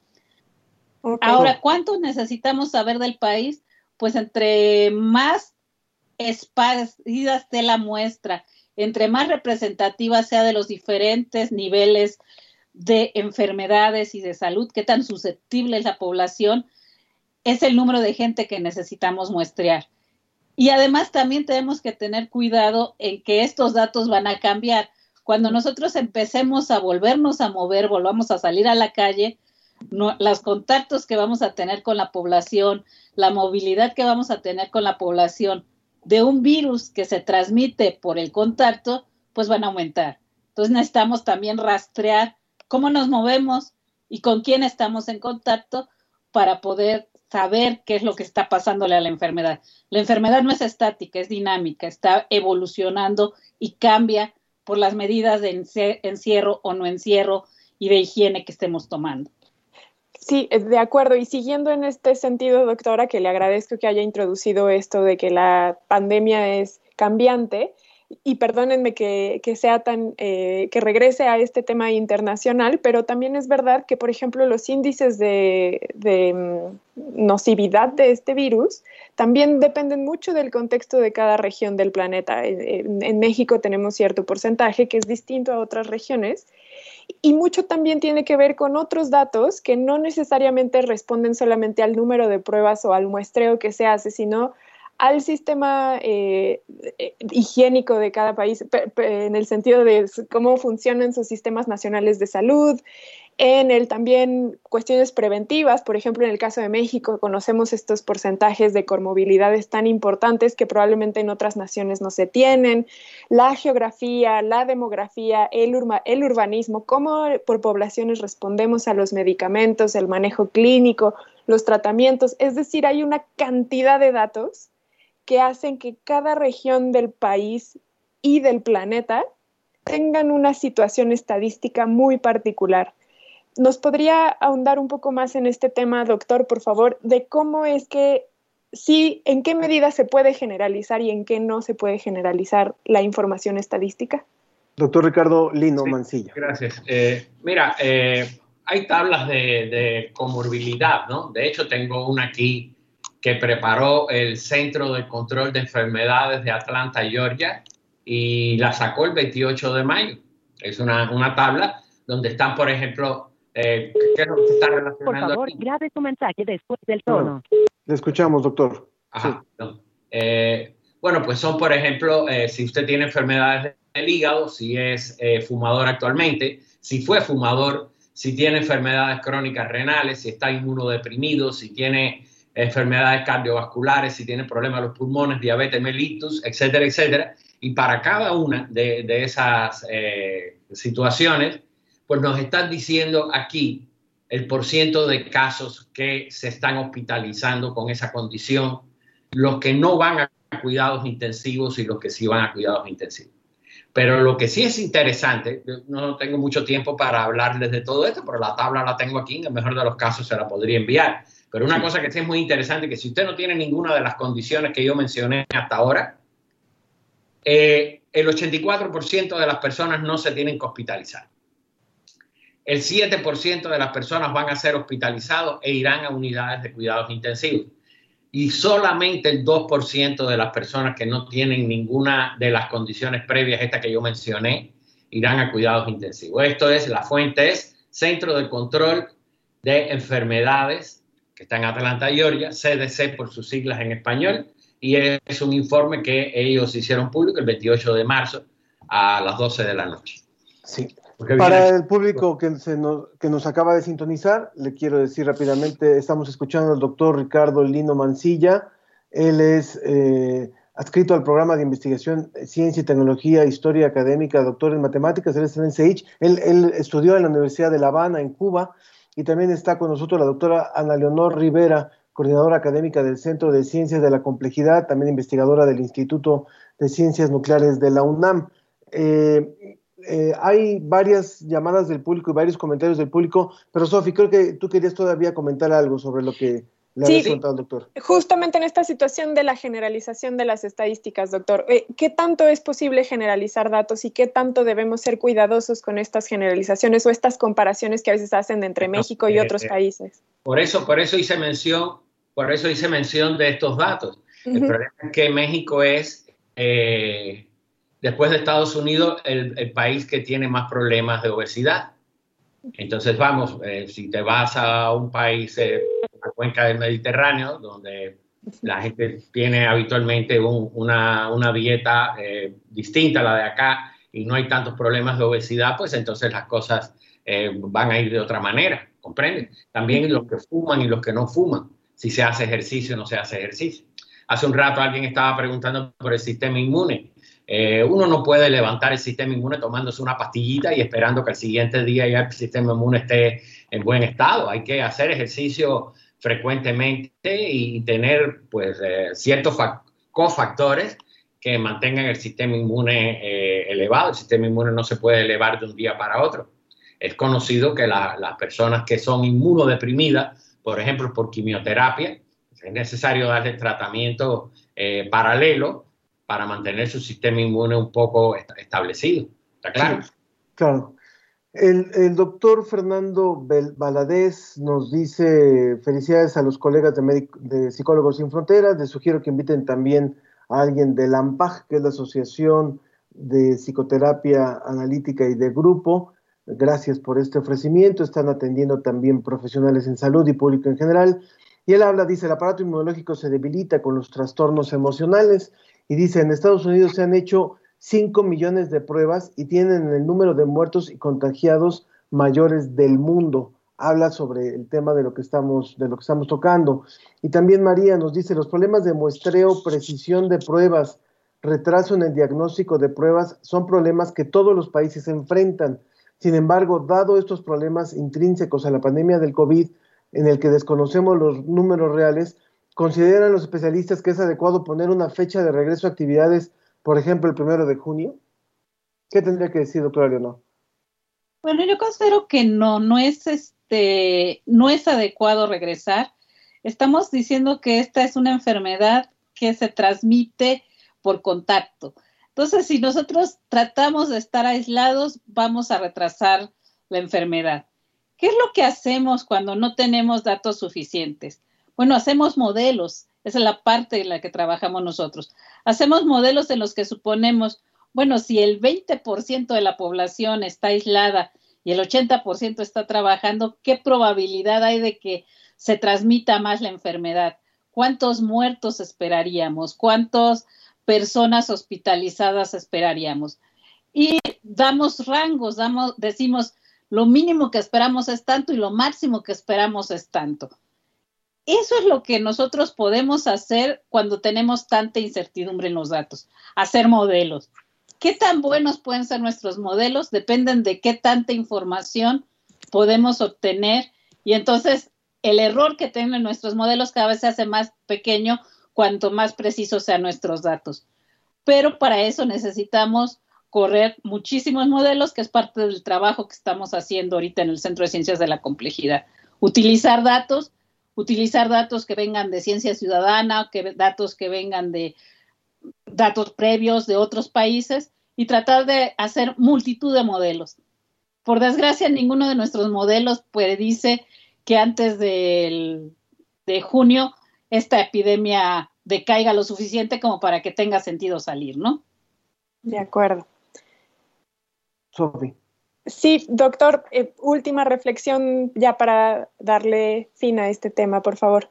Ahora, ¿cuánto necesitamos saber del país? Pues entre más esparcida esté la muestra, entre más representativa sea de los diferentes niveles de enfermedades y de salud, qué tan susceptible es la población, es el número de gente que necesitamos muestrear. Y además también tenemos que tener cuidado en que estos datos van a cambiar. Cuando nosotros empecemos a volvernos a mover, volvamos a salir a la calle, los contactos que vamos a tener con la población, la movilidad que vamos a tener con la población de un virus que se transmite por el contacto, pues van a aumentar. Entonces necesitamos también rastrear cómo nos movemos y con quién estamos en contacto para poder saber qué es lo que está pasándole a la enfermedad. La enfermedad no es estática, es dinámica, está evolucionando y cambia por las medidas de encierro o no encierro y de higiene que estemos tomando. Sí, de acuerdo. Y siguiendo en este sentido, doctora, que le agradezco que haya introducido esto de que la pandemia es cambiante, y perdónenme que, que sea tan, eh, que regrese a este tema internacional, pero también es verdad que, por ejemplo, los índices de, mm, nocividad de este virus también dependen mucho del contexto de cada región del planeta. En México tenemos cierto porcentaje que es distinto a otras regiones y mucho también tiene que ver con otros datos que no necesariamente responden solamente al número de pruebas o al muestreo que se hace, sino al sistema eh, eh, higiénico de cada país, en el sentido de cómo funcionan sus sistemas nacionales de salud, en el también cuestiones preventivas, por ejemplo, en el caso de México conocemos estos porcentajes de comorbilidades tan importantes que probablemente en otras naciones no se tienen, la geografía, la demografía, el, el urbanismo, cómo por poblaciones respondemos a los medicamentos, el manejo clínico, los tratamientos, es decir, hay una cantidad de datos que hacen que cada región del país y del planeta tengan una situación estadística muy particular. ¿Nos podría ahondar un poco más en este tema, doctor, por favor, de cómo es que sí, en qué medida se puede generalizar y en qué no se puede generalizar la información estadística? Doctor Ricardo Lino Mancilla. Gracias. Eh, mira, eh, hay tablas de, de, comorbilidad, ¿no? De hecho, tengo una aquí que preparó el Centro de Control de Enfermedades de Atlanta, Georgia, y la sacó el 28 de mayo. Es una, una tabla donde están, por ejemplo, eh, ¿qué es lo que se está relacionando? Por favor, aquí? grabe su mensaje después del tono. Le escuchamos, doctor. Ajá, no. Eh, bueno, pues son, por ejemplo, eh, si usted tiene enfermedades del hígado, si es eh, fumador actualmente, si fue fumador, si tiene enfermedades crónicas renales, si está inmunodeprimido, si tiene enfermedades cardiovasculares, si tiene problemas de los pulmones, diabetes mellitus, etcétera, etcétera. Y para cada una de, de esas eh, situaciones, pues nos están diciendo aquí el porciento de casos que se están hospitalizando con esa condición, los que no van a cuidados intensivos y los que sí van a cuidados intensivos. Pero lo que sí es interesante, no tengo mucho tiempo para hablarles de todo esto, pero la tabla la tengo aquí, en el mejor de los casos se la podría enviar. Pero una cosa que sí es muy interesante, que si usted no tiene ninguna de las condiciones que yo mencioné hasta ahora, eh, el 84% de las personas no se tienen que hospitalizar. El 7% de las personas van a ser hospitalizados e irán a unidades de cuidados intensivos. Y solamente el 2% de las personas que no tienen ninguna de las condiciones previas, esta que yo mencioné, irán a cuidados intensivos. Esto es, la fuente es Centro de Control de Enfermedades, que está en Atlanta, Georgia, CDC por sus siglas en español, y es un informe que ellos hicieron público el 28 de marzo a las 12 de la noche. Sí. Para el público que, se nos, que nos acaba de sintonizar, le quiero decir rápidamente, estamos escuchando al doctor Ricardo Lino Mancilla. Él es eh, adscrito al programa de investigación Ciencia y Tecnología, Historia Académica, doctor en Matemáticas, él está en CEICH. Él, él estudió en la Universidad de La Habana, en Cuba, y también está con nosotros la doctora Ana Leonor Rivera, coordinadora académica del Centro de Ciencias de la Complejidad, también investigadora del Instituto de Ciencias Nucleares de la UNAM. Eh, eh, hay varias llamadas del público y varios comentarios del público, pero Sofi, creo que tú querías todavía comentar algo sobre lo que Sí, doctor. Justamente en esta situación de la generalización de las estadísticas, doctor, eh, ¿qué tanto es posible generalizar datos y qué tanto debemos ser cuidadosos con estas generalizaciones o estas comparaciones que a veces hacen entre México y eh, otros eh, países? Por eso, por eso hice mención, por eso hice mención de estos datos. El problema es que México es, eh, después de Estados Unidos, el, el país que tiene más problemas de obesidad. Entonces, vamos, eh, si te vas a un país, eh, la cuenca del Mediterráneo, donde la gente tiene habitualmente un- una, una dieta eh, distinta a la de acá y no hay tantos problemas de obesidad, pues entonces las cosas eh, van a ir de otra manera, ¿comprenden? También los que fuman y los que no fuman, si se hace ejercicio o no se hace ejercicio. Hace un rato alguien estaba preguntando por el sistema inmune. Eh, uno no puede levantar el sistema inmune tomándose una pastillita y esperando que el siguiente día ya el sistema inmune esté en buen estado. Hay que hacer ejercicio frecuentemente y tener pues eh, ciertos fac- cofactores que mantengan el sistema inmune eh, elevado. El sistema inmune no se puede elevar de un día para otro. Es conocido que la- las personas que son inmunodeprimidas, por ejemplo, por quimioterapia, es necesario darle tratamiento paralelo para mantener su sistema inmune un poco est- establecido. ¿Está claro? Claro. El, el doctor Fernando Valadez nos dice felicidades a los colegas de, de Psicólogos Sin Fronteras. Les sugiero que inviten también a alguien de la AMPAG, que es la Asociación de Psicoterapia Analítica y de Grupo. Gracias por este ofrecimiento. Están atendiendo también profesionales en salud y público en general. Y él habla, dice, el aparato inmunológico se debilita con los trastornos emocionales. Y dice, en Estados Unidos se han hecho 5 millones de pruebas y tienen el número de muertos y contagiados mayores del mundo. Habla sobre el tema de lo que estamos, de lo que estamos tocando. Y también María nos dice los problemas de muestreo, precisión de pruebas, retraso en el diagnóstico de pruebas son problemas que todos los países enfrentan. Sin embargo, dado estos problemas intrínsecos a la pandemia del COVID, en el que desconocemos los números reales, ¿consideran los especialistas que es adecuado poner una fecha de regreso a actividades, por ejemplo, el primero de junio? ¿Qué tendría que decir, doctora Leonor? Bueno, yo considero que no, no es este, no es adecuado regresar. Estamos diciendo que esta es una enfermedad que se transmite por contacto. Entonces, si nosotros tratamos de estar aislados, vamos a retrasar la enfermedad. ¿Qué es lo que hacemos cuando no tenemos datos suficientes? Bueno, hacemos modelos. Esa es la parte en la que trabajamos nosotros. Hacemos modelos en los que suponemos, bueno, si el 20% de la población está aislada y el 80% está trabajando, ¿qué probabilidad hay de que se transmita más la enfermedad? ¿Cuántos muertos esperaríamos? ¿Cuántas personas hospitalizadas esperaríamos? Y damos rangos, damos, decimos, lo mínimo que esperamos es tanto y lo máximo que esperamos es tanto. Eso es lo que nosotros podemos hacer cuando tenemos tanta incertidumbre en los datos, hacer modelos. ¿Qué tan buenos pueden ser nuestros modelos? Dependen de qué tanta información podemos obtener y entonces el error que tienen nuestros modelos cada vez se hace más pequeño cuanto más precisos sean nuestros datos. Pero para eso necesitamos correr muchísimos modelos, que es parte del trabajo que estamos haciendo ahorita en el Centro de Ciencias de la Complejidad. Utilizar datos utilizar datos que vengan de ciencia ciudadana, que, datos que vengan de datos previos de otros países y tratar de hacer multitud de modelos. Por desgracia, ninguno de nuestros modelos predice que antes de junio esta epidemia decaiga lo suficiente como para que tenga sentido salir, ¿no? De acuerdo. Sofi. Sí, doctor, eh, última reflexión ya para darle fin a este tema, por favor.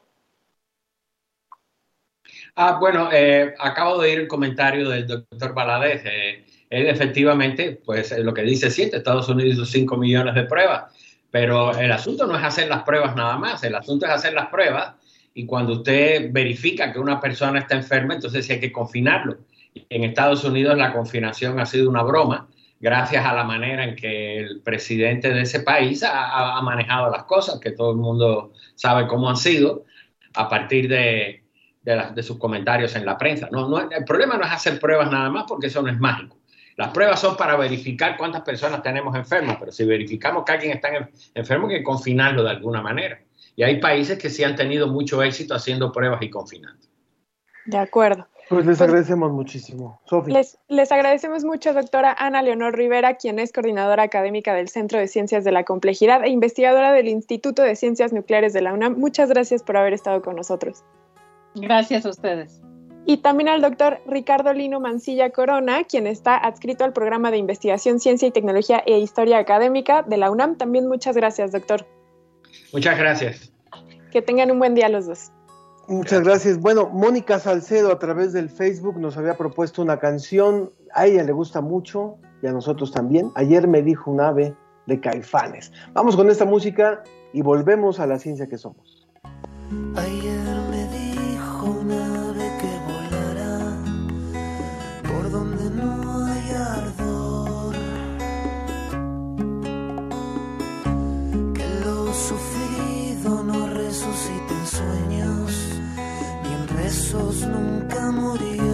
Ah, bueno, eh, acabo de ir el comentario del doctor Valadez. Eh, efectivamente, pues lo que dice siete, Estados Unidos hizo 5 millones de pruebas, pero el asunto no es hacer las pruebas nada más, el asunto es hacer las pruebas y cuando usted verifica que una persona está enferma, entonces sí hay que confinarlo. En Estados Unidos la confinación ha sido una broma gracias a la manera en que el presidente de ese país ha, manejado las cosas, que todo el mundo sabe cómo han sido, a partir de, sus comentarios en la prensa. No, no, el problema no es hacer pruebas nada más, porque eso no es mágico. Las pruebas son para verificar cuántas personas tenemos enfermas, pero si verificamos que alguien está enfermo, hay que confinarlo de alguna manera. Y hay países que sí han tenido mucho éxito haciendo pruebas y confinando. De acuerdo. Pues les agradecemos muchísimo. Sofía. Les, les, agradecemos mucho, doctora Ana Leonor Rivera, quien es coordinadora académica del Centro de Ciencias de la Complejidad e investigadora del Instituto de Ciencias Nucleares de la UNAM. Muchas gracias por haber estado con nosotros. Gracias a ustedes. Y también al doctor Ricardo Lino Mancilla Corona, quien está adscrito al programa de investigación, ciencia y tecnología e historia académica de la UNAM. También muchas gracias, doctor. Muchas gracias. Que tengan un buen día los dos. Muchas gracias. Bueno, Mónica Salcedo a través del Facebook nos había propuesto una canción. A ella le gusta mucho y a nosotros también. Ayer me dijo un ave de caifanes. Vamos con esta música y volvemos a la ciencia que somos. Ayer me dijo un nunca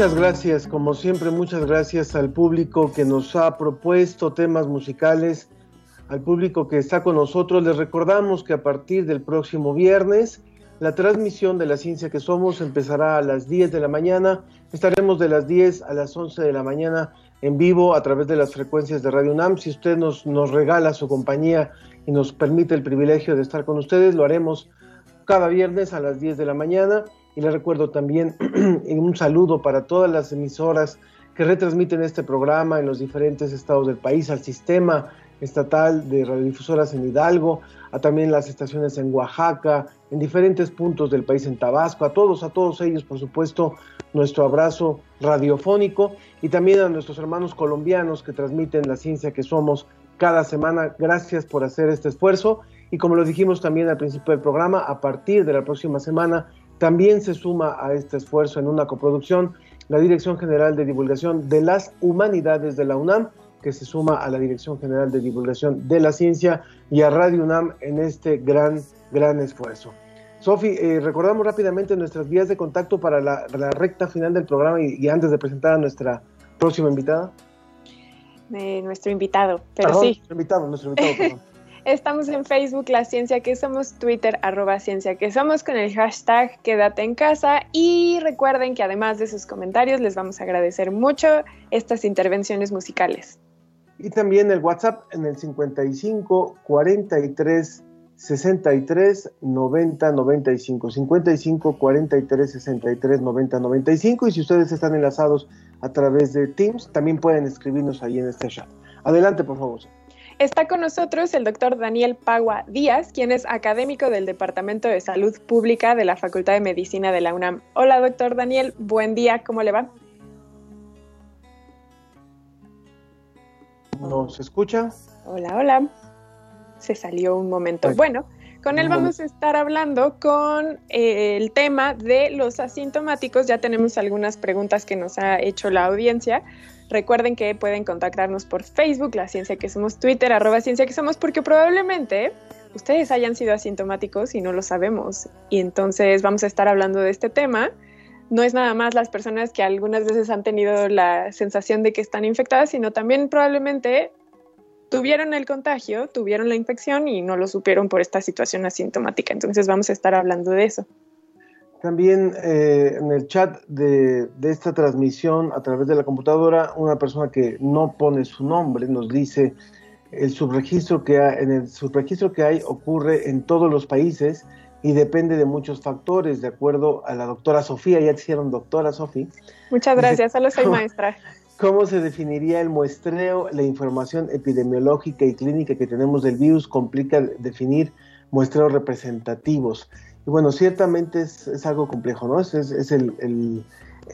Muchas gracias, como siempre, muchas gracias al público que nos ha propuesto temas musicales, al público que está con nosotros. Les recordamos que a partir del próximo viernes La transmisión de la ciencia que somos empezará a las 10 de la mañana. Estaremos de las 10 a las 11 de la mañana en vivo a través de las frecuencias de Radio UNAM. Si usted nos, nos regala su compañía y nos permite el privilegio de estar con ustedes, lo haremos cada viernes a las 10 de la mañana. Y le recuerdo también un saludo para todas las emisoras que retransmiten este programa en los diferentes estados del país, al sistema estatal de radiodifusoras en Hidalgo, a también las estaciones en Oaxaca, en diferentes puntos del país, en Tabasco, a todos, a todos ellos, por supuesto, nuestro abrazo radiofónico y también a nuestros hermanos colombianos que transmiten la ciencia que somos cada semana. Gracias por hacer este esfuerzo y como lo dijimos también al principio del programa, a partir de la próxima semana también se suma a este esfuerzo en una coproducción la Dirección General de Divulgación de las Humanidades de la UNAM, que se suma a la Dirección General de Divulgación de la Ciencia y a Radio UNAM en este gran, gran esfuerzo. Sofi, eh, recordamos rápidamente nuestras vías de contacto para la, la recta final del programa y, y, antes de presentar a nuestra próxima invitada. De nuestro invitado, pero Perdón, sí. Nuestro invitado, nuestro invitado, perdón. Estamos en Facebook, La Ciencia que Somos, Twitter, arroba Ciencia que Somos, con el hashtag Quédate en casa. Y recuerden que además de sus comentarios, les vamos a agradecer mucho estas intervenciones musicales. Y también el WhatsApp en el 55 43 63 90 95. 55 43 63 90 95. Y si ustedes están enlazados a través de Teams, también pueden escribirnos ahí en este chat. Adelante, por favor. Está con nosotros el doctor Daniel Pagua Díaz, quien es académico del Departamento de Salud Pública de la Facultad de Medicina de la UNAM. Hola, doctor Daniel, buen día, ¿cómo le va? ¿Nos escucha? Hola, hola. Se salió un momento. Bueno, con él vamos a estar hablando con eh, el tema de los asintomáticos. Ya tenemos algunas preguntas que nos ha hecho la audiencia. Recuerden que pueden contactarnos por Facebook, La Ciencia que Somos, Twitter, arroba Ciencia que Somos, porque probablemente ustedes hayan sido asintomáticos y no lo sabemos. Y entonces vamos a estar hablando de este tema. No es nada más las personas que algunas veces han tenido la sensación de que están infectadas, sino también probablemente tuvieron el contagio, tuvieron la infección y no lo supieron por esta situación asintomática. Entonces vamos a estar hablando de eso. También eh, en el chat de, de, esta transmisión a través de la computadora, una persona que no pone su nombre nos dice el subregistro que hay, en el subregistro que hay ocurre en todos los países y depende de muchos factores, de acuerdo a la doctora Sofía, ya te hicieron doctora Sofía. Muchas gracias, solo soy maestra. ¿Cómo se definiría el muestreo? La información epidemiológica y clínica que tenemos del virus complica definir muestreos representativos. Y bueno, ciertamente es, es algo complejo, ¿no? Es, es, es el, el,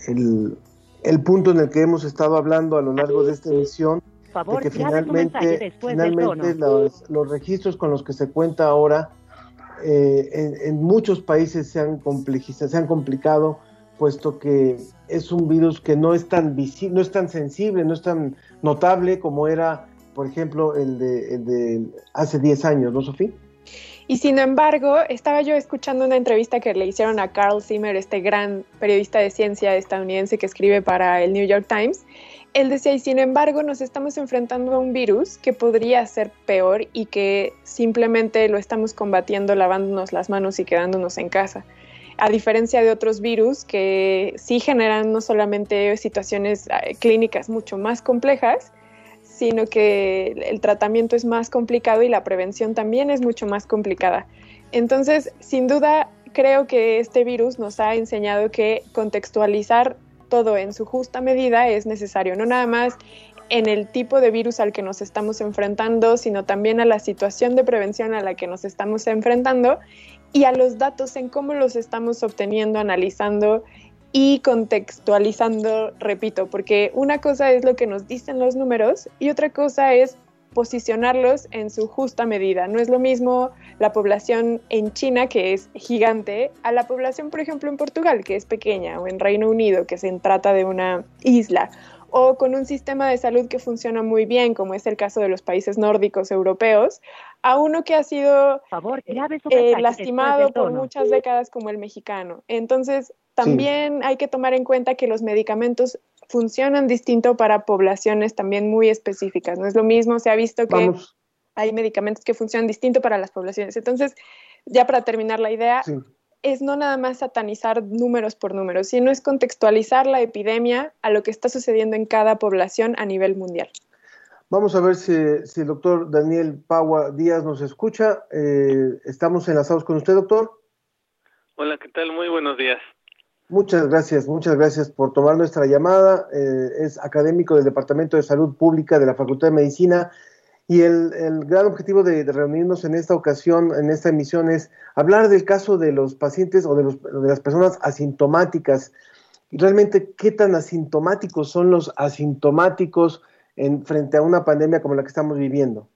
el, el, punto en el que hemos estado hablando a lo largo de esta emisión, favor, de que finalmente, finalmente los, los, registros con los que se cuenta ahora eh, en, en, muchos países se han, se han complicado, puesto que es un virus que no es tan visible, no es tan sensible, no es tan notable como era, por ejemplo, el de, el de hace 10 años, ¿no, Sofía? Y sin embargo, estaba yo escuchando una entrevista que le hicieron a Carl Zimmer, este gran periodista de ciencia estadounidense que escribe para el New York Times. Él decía, y sin embargo, nos estamos enfrentando a un virus que podría ser peor y que simplemente lo estamos combatiendo lavándonos las manos y quedándonos en casa. A diferencia de otros virus que sí generan no solamente situaciones clínicas mucho más complejas, sino que el tratamiento es más complicado y la prevención también es mucho más complicada. Entonces, sin duda, creo que este virus nos ha enseñado que contextualizar todo en su justa medida es necesario, no nada más en el tipo de virus al que nos estamos enfrentando, sino también a la situación de prevención a la que nos estamos enfrentando y a los datos en cómo los estamos obteniendo, analizando y contextualizando, repito, porque una cosa es lo que nos dicen los números y otra cosa es posicionarlos en su justa medida. No es lo mismo la población en China, que es gigante, a la población, por ejemplo, en Portugal, que es pequeña, o en Reino Unido, que se trata de una isla, o con un sistema de salud que funciona muy bien, como es el caso de los países nórdicos europeos, a uno que ha sido favor, eh, lastimado por muchas décadas como el mexicano. Entonces, también sí. hay que tomar en cuenta que los medicamentos funcionan distinto para poblaciones también muy específicas. No es lo mismo, se ha visto que Vamos. hay medicamentos que funcionan distinto para las poblaciones. Entonces, ya para terminar la idea, sí. es no nada más satanizar números por números, sino es contextualizar la epidemia a lo que está sucediendo en cada población a nivel mundial. Vamos a ver si, si el doctor Daniel Pagua Díaz nos escucha. Eh, estamos enlazados con usted, doctor. Hola, ¿qué tal? Muy buenos días. Muchas gracias, muchas gracias por tomar nuestra llamada. Eh, es académico del Departamento de Salud Pública de la Facultad de Medicina y el, gran objetivo de, de, reunirnos en esta ocasión, en esta emisión, es hablar del caso de los pacientes o de, los, de las personas asintomáticas. Y realmente, ¿qué tan asintomáticos son los asintomáticos en, frente a una pandemia como la que estamos viviendo?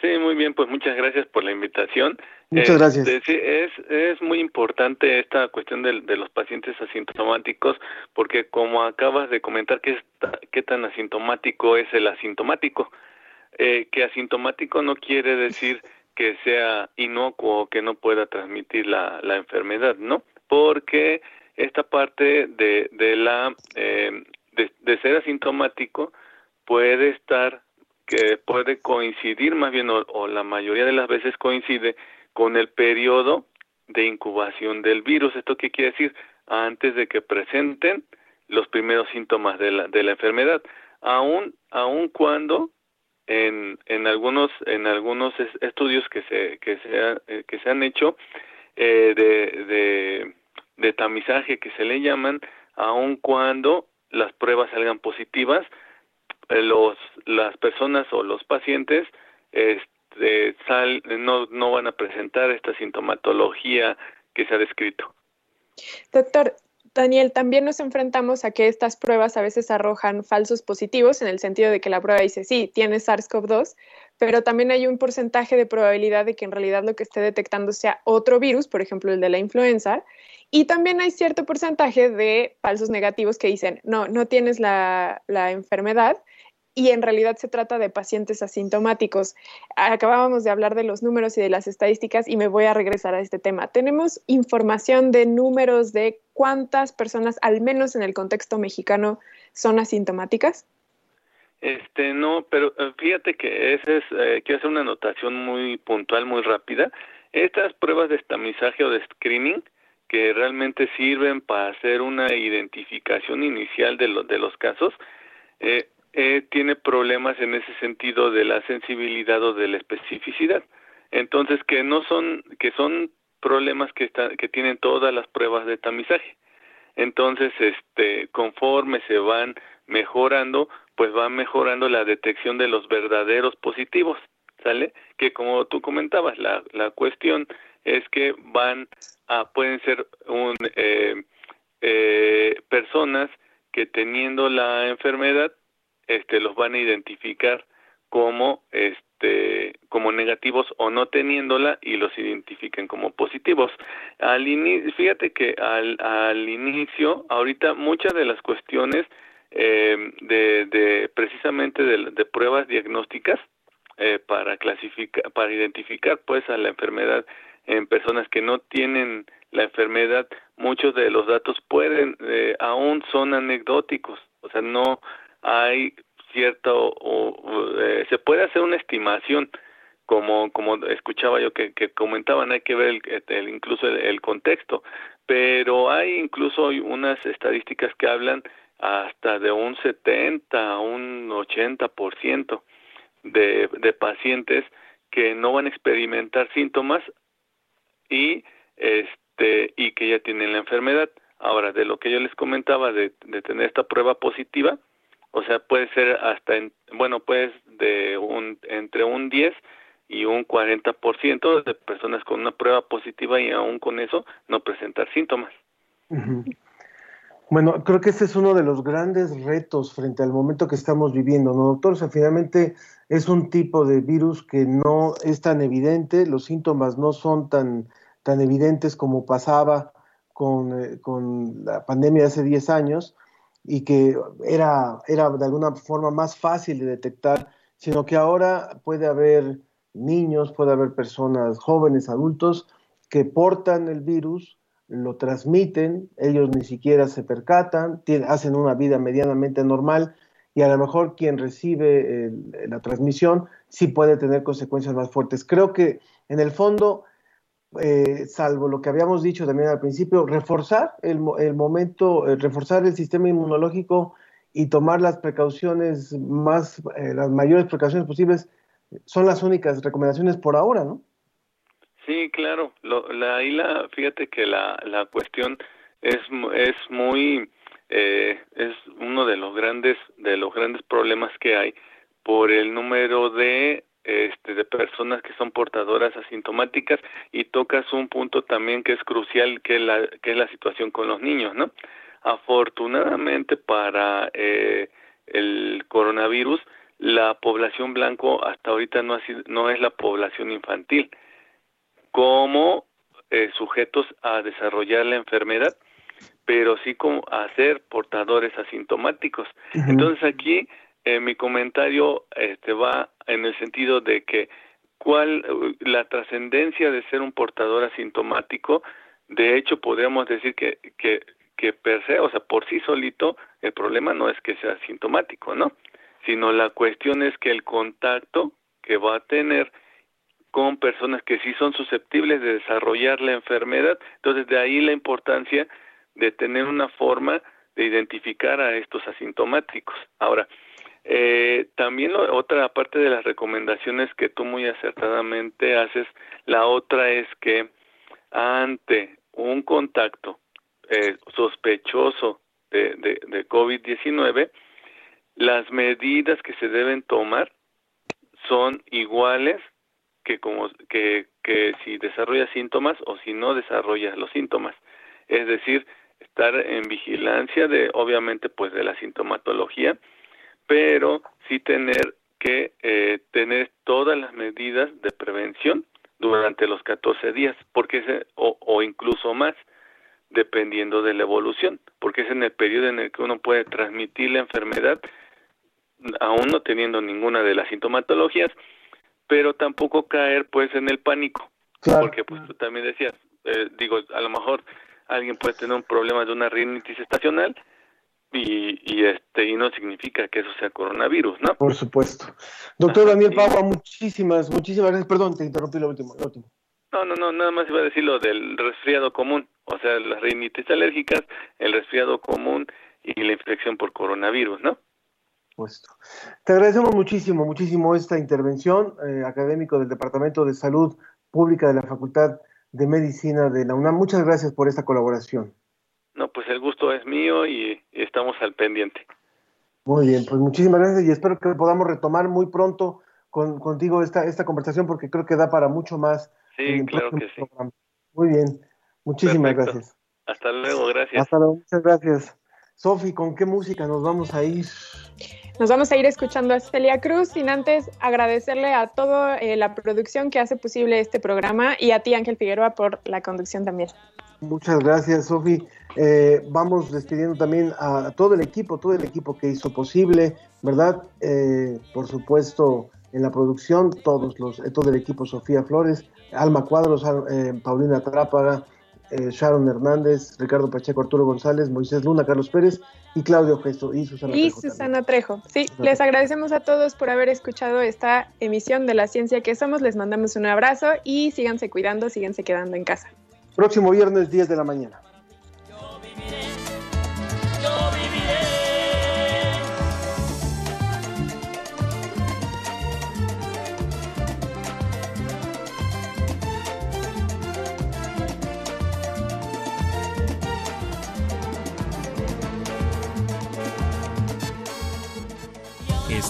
Sí, muy bien, pues muchas gracias por la invitación. Muchas gracias. Eh, sí, es, es muy importante esta cuestión de, de, los pacientes asintomáticos, porque como acabas de comentar, ¿qué, está, qué tan asintomático es el asintomático? Eh, que asintomático no quiere decir que sea inocuo o que no pueda transmitir la, la enfermedad, ¿no? Porque esta parte de, de la eh, de, de ser asintomático puede estar que puede coincidir más bien o, o, la mayoría de las veces coincide con el periodo de incubación del virus. ¿Esto qué quiere decir? Antes de que presenten los primeros síntomas de la, de la enfermedad, aun, aun cuando en, en algunos en algunos estudios que se que se, eh, que se han hecho eh, de, de, tamizaje que se le llaman, aun cuando las pruebas salgan positivas, los las personas o los pacientes este, sal, no, no van a presentar esta sintomatología que se ha descrito. Doctor, Daniel, también nos enfrentamos a que estas pruebas a veces arrojan falsos positivos, en el sentido de que la prueba dice, sí, tiene SARS-CoV-2, pero también hay un porcentaje de probabilidad de que en realidad lo que esté detectando sea otro virus, por ejemplo, el de la influenza, y también hay cierto porcentaje de falsos negativos que dicen, no, no tienes la, la enfermedad, y en realidad se trata de pacientes asintomáticos. Acabábamos de hablar de los números y de las estadísticas y me voy a regresar a este tema. ¿Tenemos información de números de cuántas personas, al menos en el contexto mexicano, son asintomáticas? Este, no, pero eh, fíjate que ese es, eh, quiero hacer una anotación muy puntual, muy rápida. Estas pruebas de estamizaje o de screening que realmente sirven para hacer una identificación inicial de, lo, de los casos, eh, eh, tiene problemas en ese sentido de la sensibilidad o de la especificidad. Entonces, que no son, que son problemas que, están, que tienen todas las pruebas de tamizaje. Entonces, este, conforme se van mejorando, pues va mejorando la detección de los verdaderos positivos, ¿sale? Que como tú comentabas, la, la cuestión es que van a, pueden ser un, eh, eh, personas que teniendo la enfermedad este, los van a identificar como este como negativos o no teniéndola y los identifiquen como positivos. Al fíjate que al, al inicio, ahorita muchas de las cuestiones eh, de, de precisamente de, de pruebas diagnósticas eh, para clasificar, para identificar pues a la enfermedad en personas que no tienen la enfermedad, muchos de los datos pueden, eh, aún son anecdóticos, o sea, no hay cierto o, eh, se puede hacer una estimación como como escuchaba yo que, que comentaban hay que ver el, el incluso el, el, contexto pero hay incluso unas estadísticas que hablan hasta de un 70 un 80 por ciento de, de pacientes que no van a experimentar síntomas y este y que ya tienen la enfermedad. Ahora de lo que yo les comentaba de, de tener esta prueba positiva o sea, puede ser hasta, en, bueno, pues de un, entre un 10 y un 40% de personas con una prueba positiva y aún con eso no presentar síntomas. Bueno, creo que ese es uno de los grandes retos frente al momento que estamos viviendo, ¿no, doctor? O sea, finalmente es un tipo de virus que no es tan evidente, los síntomas no son tan, tan evidentes como pasaba con, eh, con la pandemia de hace 10 años, y que era, era de alguna forma más fácil de detectar, sino que ahora puede haber niños, puede haber personas jóvenes, adultos, que portan el virus, lo transmiten, ellos ni siquiera se percatan, hacen una vida medianamente normal y a lo mejor quien recibe la transmisión sí puede tener consecuencias más fuertes. Creo que en el fondo eh, salvo lo que habíamos dicho también al principio, reforzar el, el momento, eh, reforzar el sistema inmunológico y tomar las precauciones más, eh, las mayores precauciones posibles, son las únicas recomendaciones por ahora, ¿no? Sí, claro. Lo, la, ahí la, fíjate que la, la cuestión es, es muy, eh, es uno de los grandes, de los grandes problemas que hay por el número de este, de personas que son portadoras asintomáticas y tocas un punto también que es crucial que es la, que es la situación con los niños, ¿no? Afortunadamente para eh, el coronavirus, la población blanco hasta ahorita no, ha sido, no es la población infantil como eh, sujetos a desarrollar la enfermedad, pero sí como a ser portadores asintomáticos. Entonces aquí eh, mi comentario este, va en el sentido de que cuál la trascendencia de ser un portador asintomático, de hecho podríamos decir que, que, que per se, o sea, por sí solito, el problema no es que sea asintomático, ¿no? Sino la cuestión es que el contacto que va a tener con personas que sí son susceptibles de desarrollar la enfermedad. Entonces, de ahí la importancia de tener una forma de identificar a estos asintomáticos. Ahora, eh, también lo, otra parte de las recomendaciones que tú muy acertadamente haces, la otra es que ante un contacto eh, sospechoso de, de, de COVID-19, las medidas que se deben tomar son iguales que como que, que si desarrolla síntomas o si no desarrolla los síntomas. Es decir, estar en vigilancia de, obviamente, pues de la sintomatología, pero sí tener que eh, tener todas las medidas de prevención durante los 14 días, porque es, o, o incluso más, dependiendo de la evolución, porque es en el periodo en el que uno puede transmitir la enfermedad, aún no teniendo ninguna de las sintomatologías, pero tampoco caer pues en el pánico, porque pues tú también decías, eh, digo, a lo mejor alguien puede tener un problema de una rinitis estacional y, y este y no significa que eso sea coronavirus, ¿no? Por supuesto. Doctor Daniel Pava, muchísimas, muchísimas gracias. Perdón, te interrumpí lo último, lo último. No, no, no, nada más iba a decir lo del resfriado común, o sea, las rinitis alérgicas, el resfriado común y la infección por coronavirus, ¿no? Puesto. Te agradecemos muchísimo, muchísimo esta intervención, eh, académico del Departamento de Salud Pública de la Facultad de Medicina de la UNAM. Muchas gracias por esta colaboración. No, pues el gusto es mío y, y estamos al pendiente. Muy bien, pues muchísimas gracias y espero que podamos retomar muy pronto con, contigo esta, esta conversación porque creo que da para mucho más. Sí, claro que sí. Programa. Muy bien, muchísimas Perfecto. gracias. Hasta luego, gracias. Hasta luego, muchas gracias. Sofi, ¿con qué música nos vamos a ir? Nos vamos a ir escuchando a Celia Cruz, sin antes agradecerle a toda eh, la producción que hace posible este programa y a ti, Ángel Figueroa, por la conducción también. Muchas gracias, Sofi. Eh, vamos despidiendo también a todo el equipo, todo el equipo que hizo posible, ¿verdad? Eh, por supuesto, en la producción, todos los, eh, todo el equipo, Sofía Flores, Alma Cuadros, eh, Paulina Trápaga, eh, Sharon Hernández, Ricardo Pacheco, Arturo González, Moisés Luna, Carlos Pérez y Claudio Gesto y Susana Y Trejo también. Susana Trejo. Sí, les agradecemos a todos por haber escuchado esta emisión de La Ciencia que Somos. Les mandamos un abrazo y síganse cuidando, síganse quedando en casa. Próximo viernes, 10 de la mañana.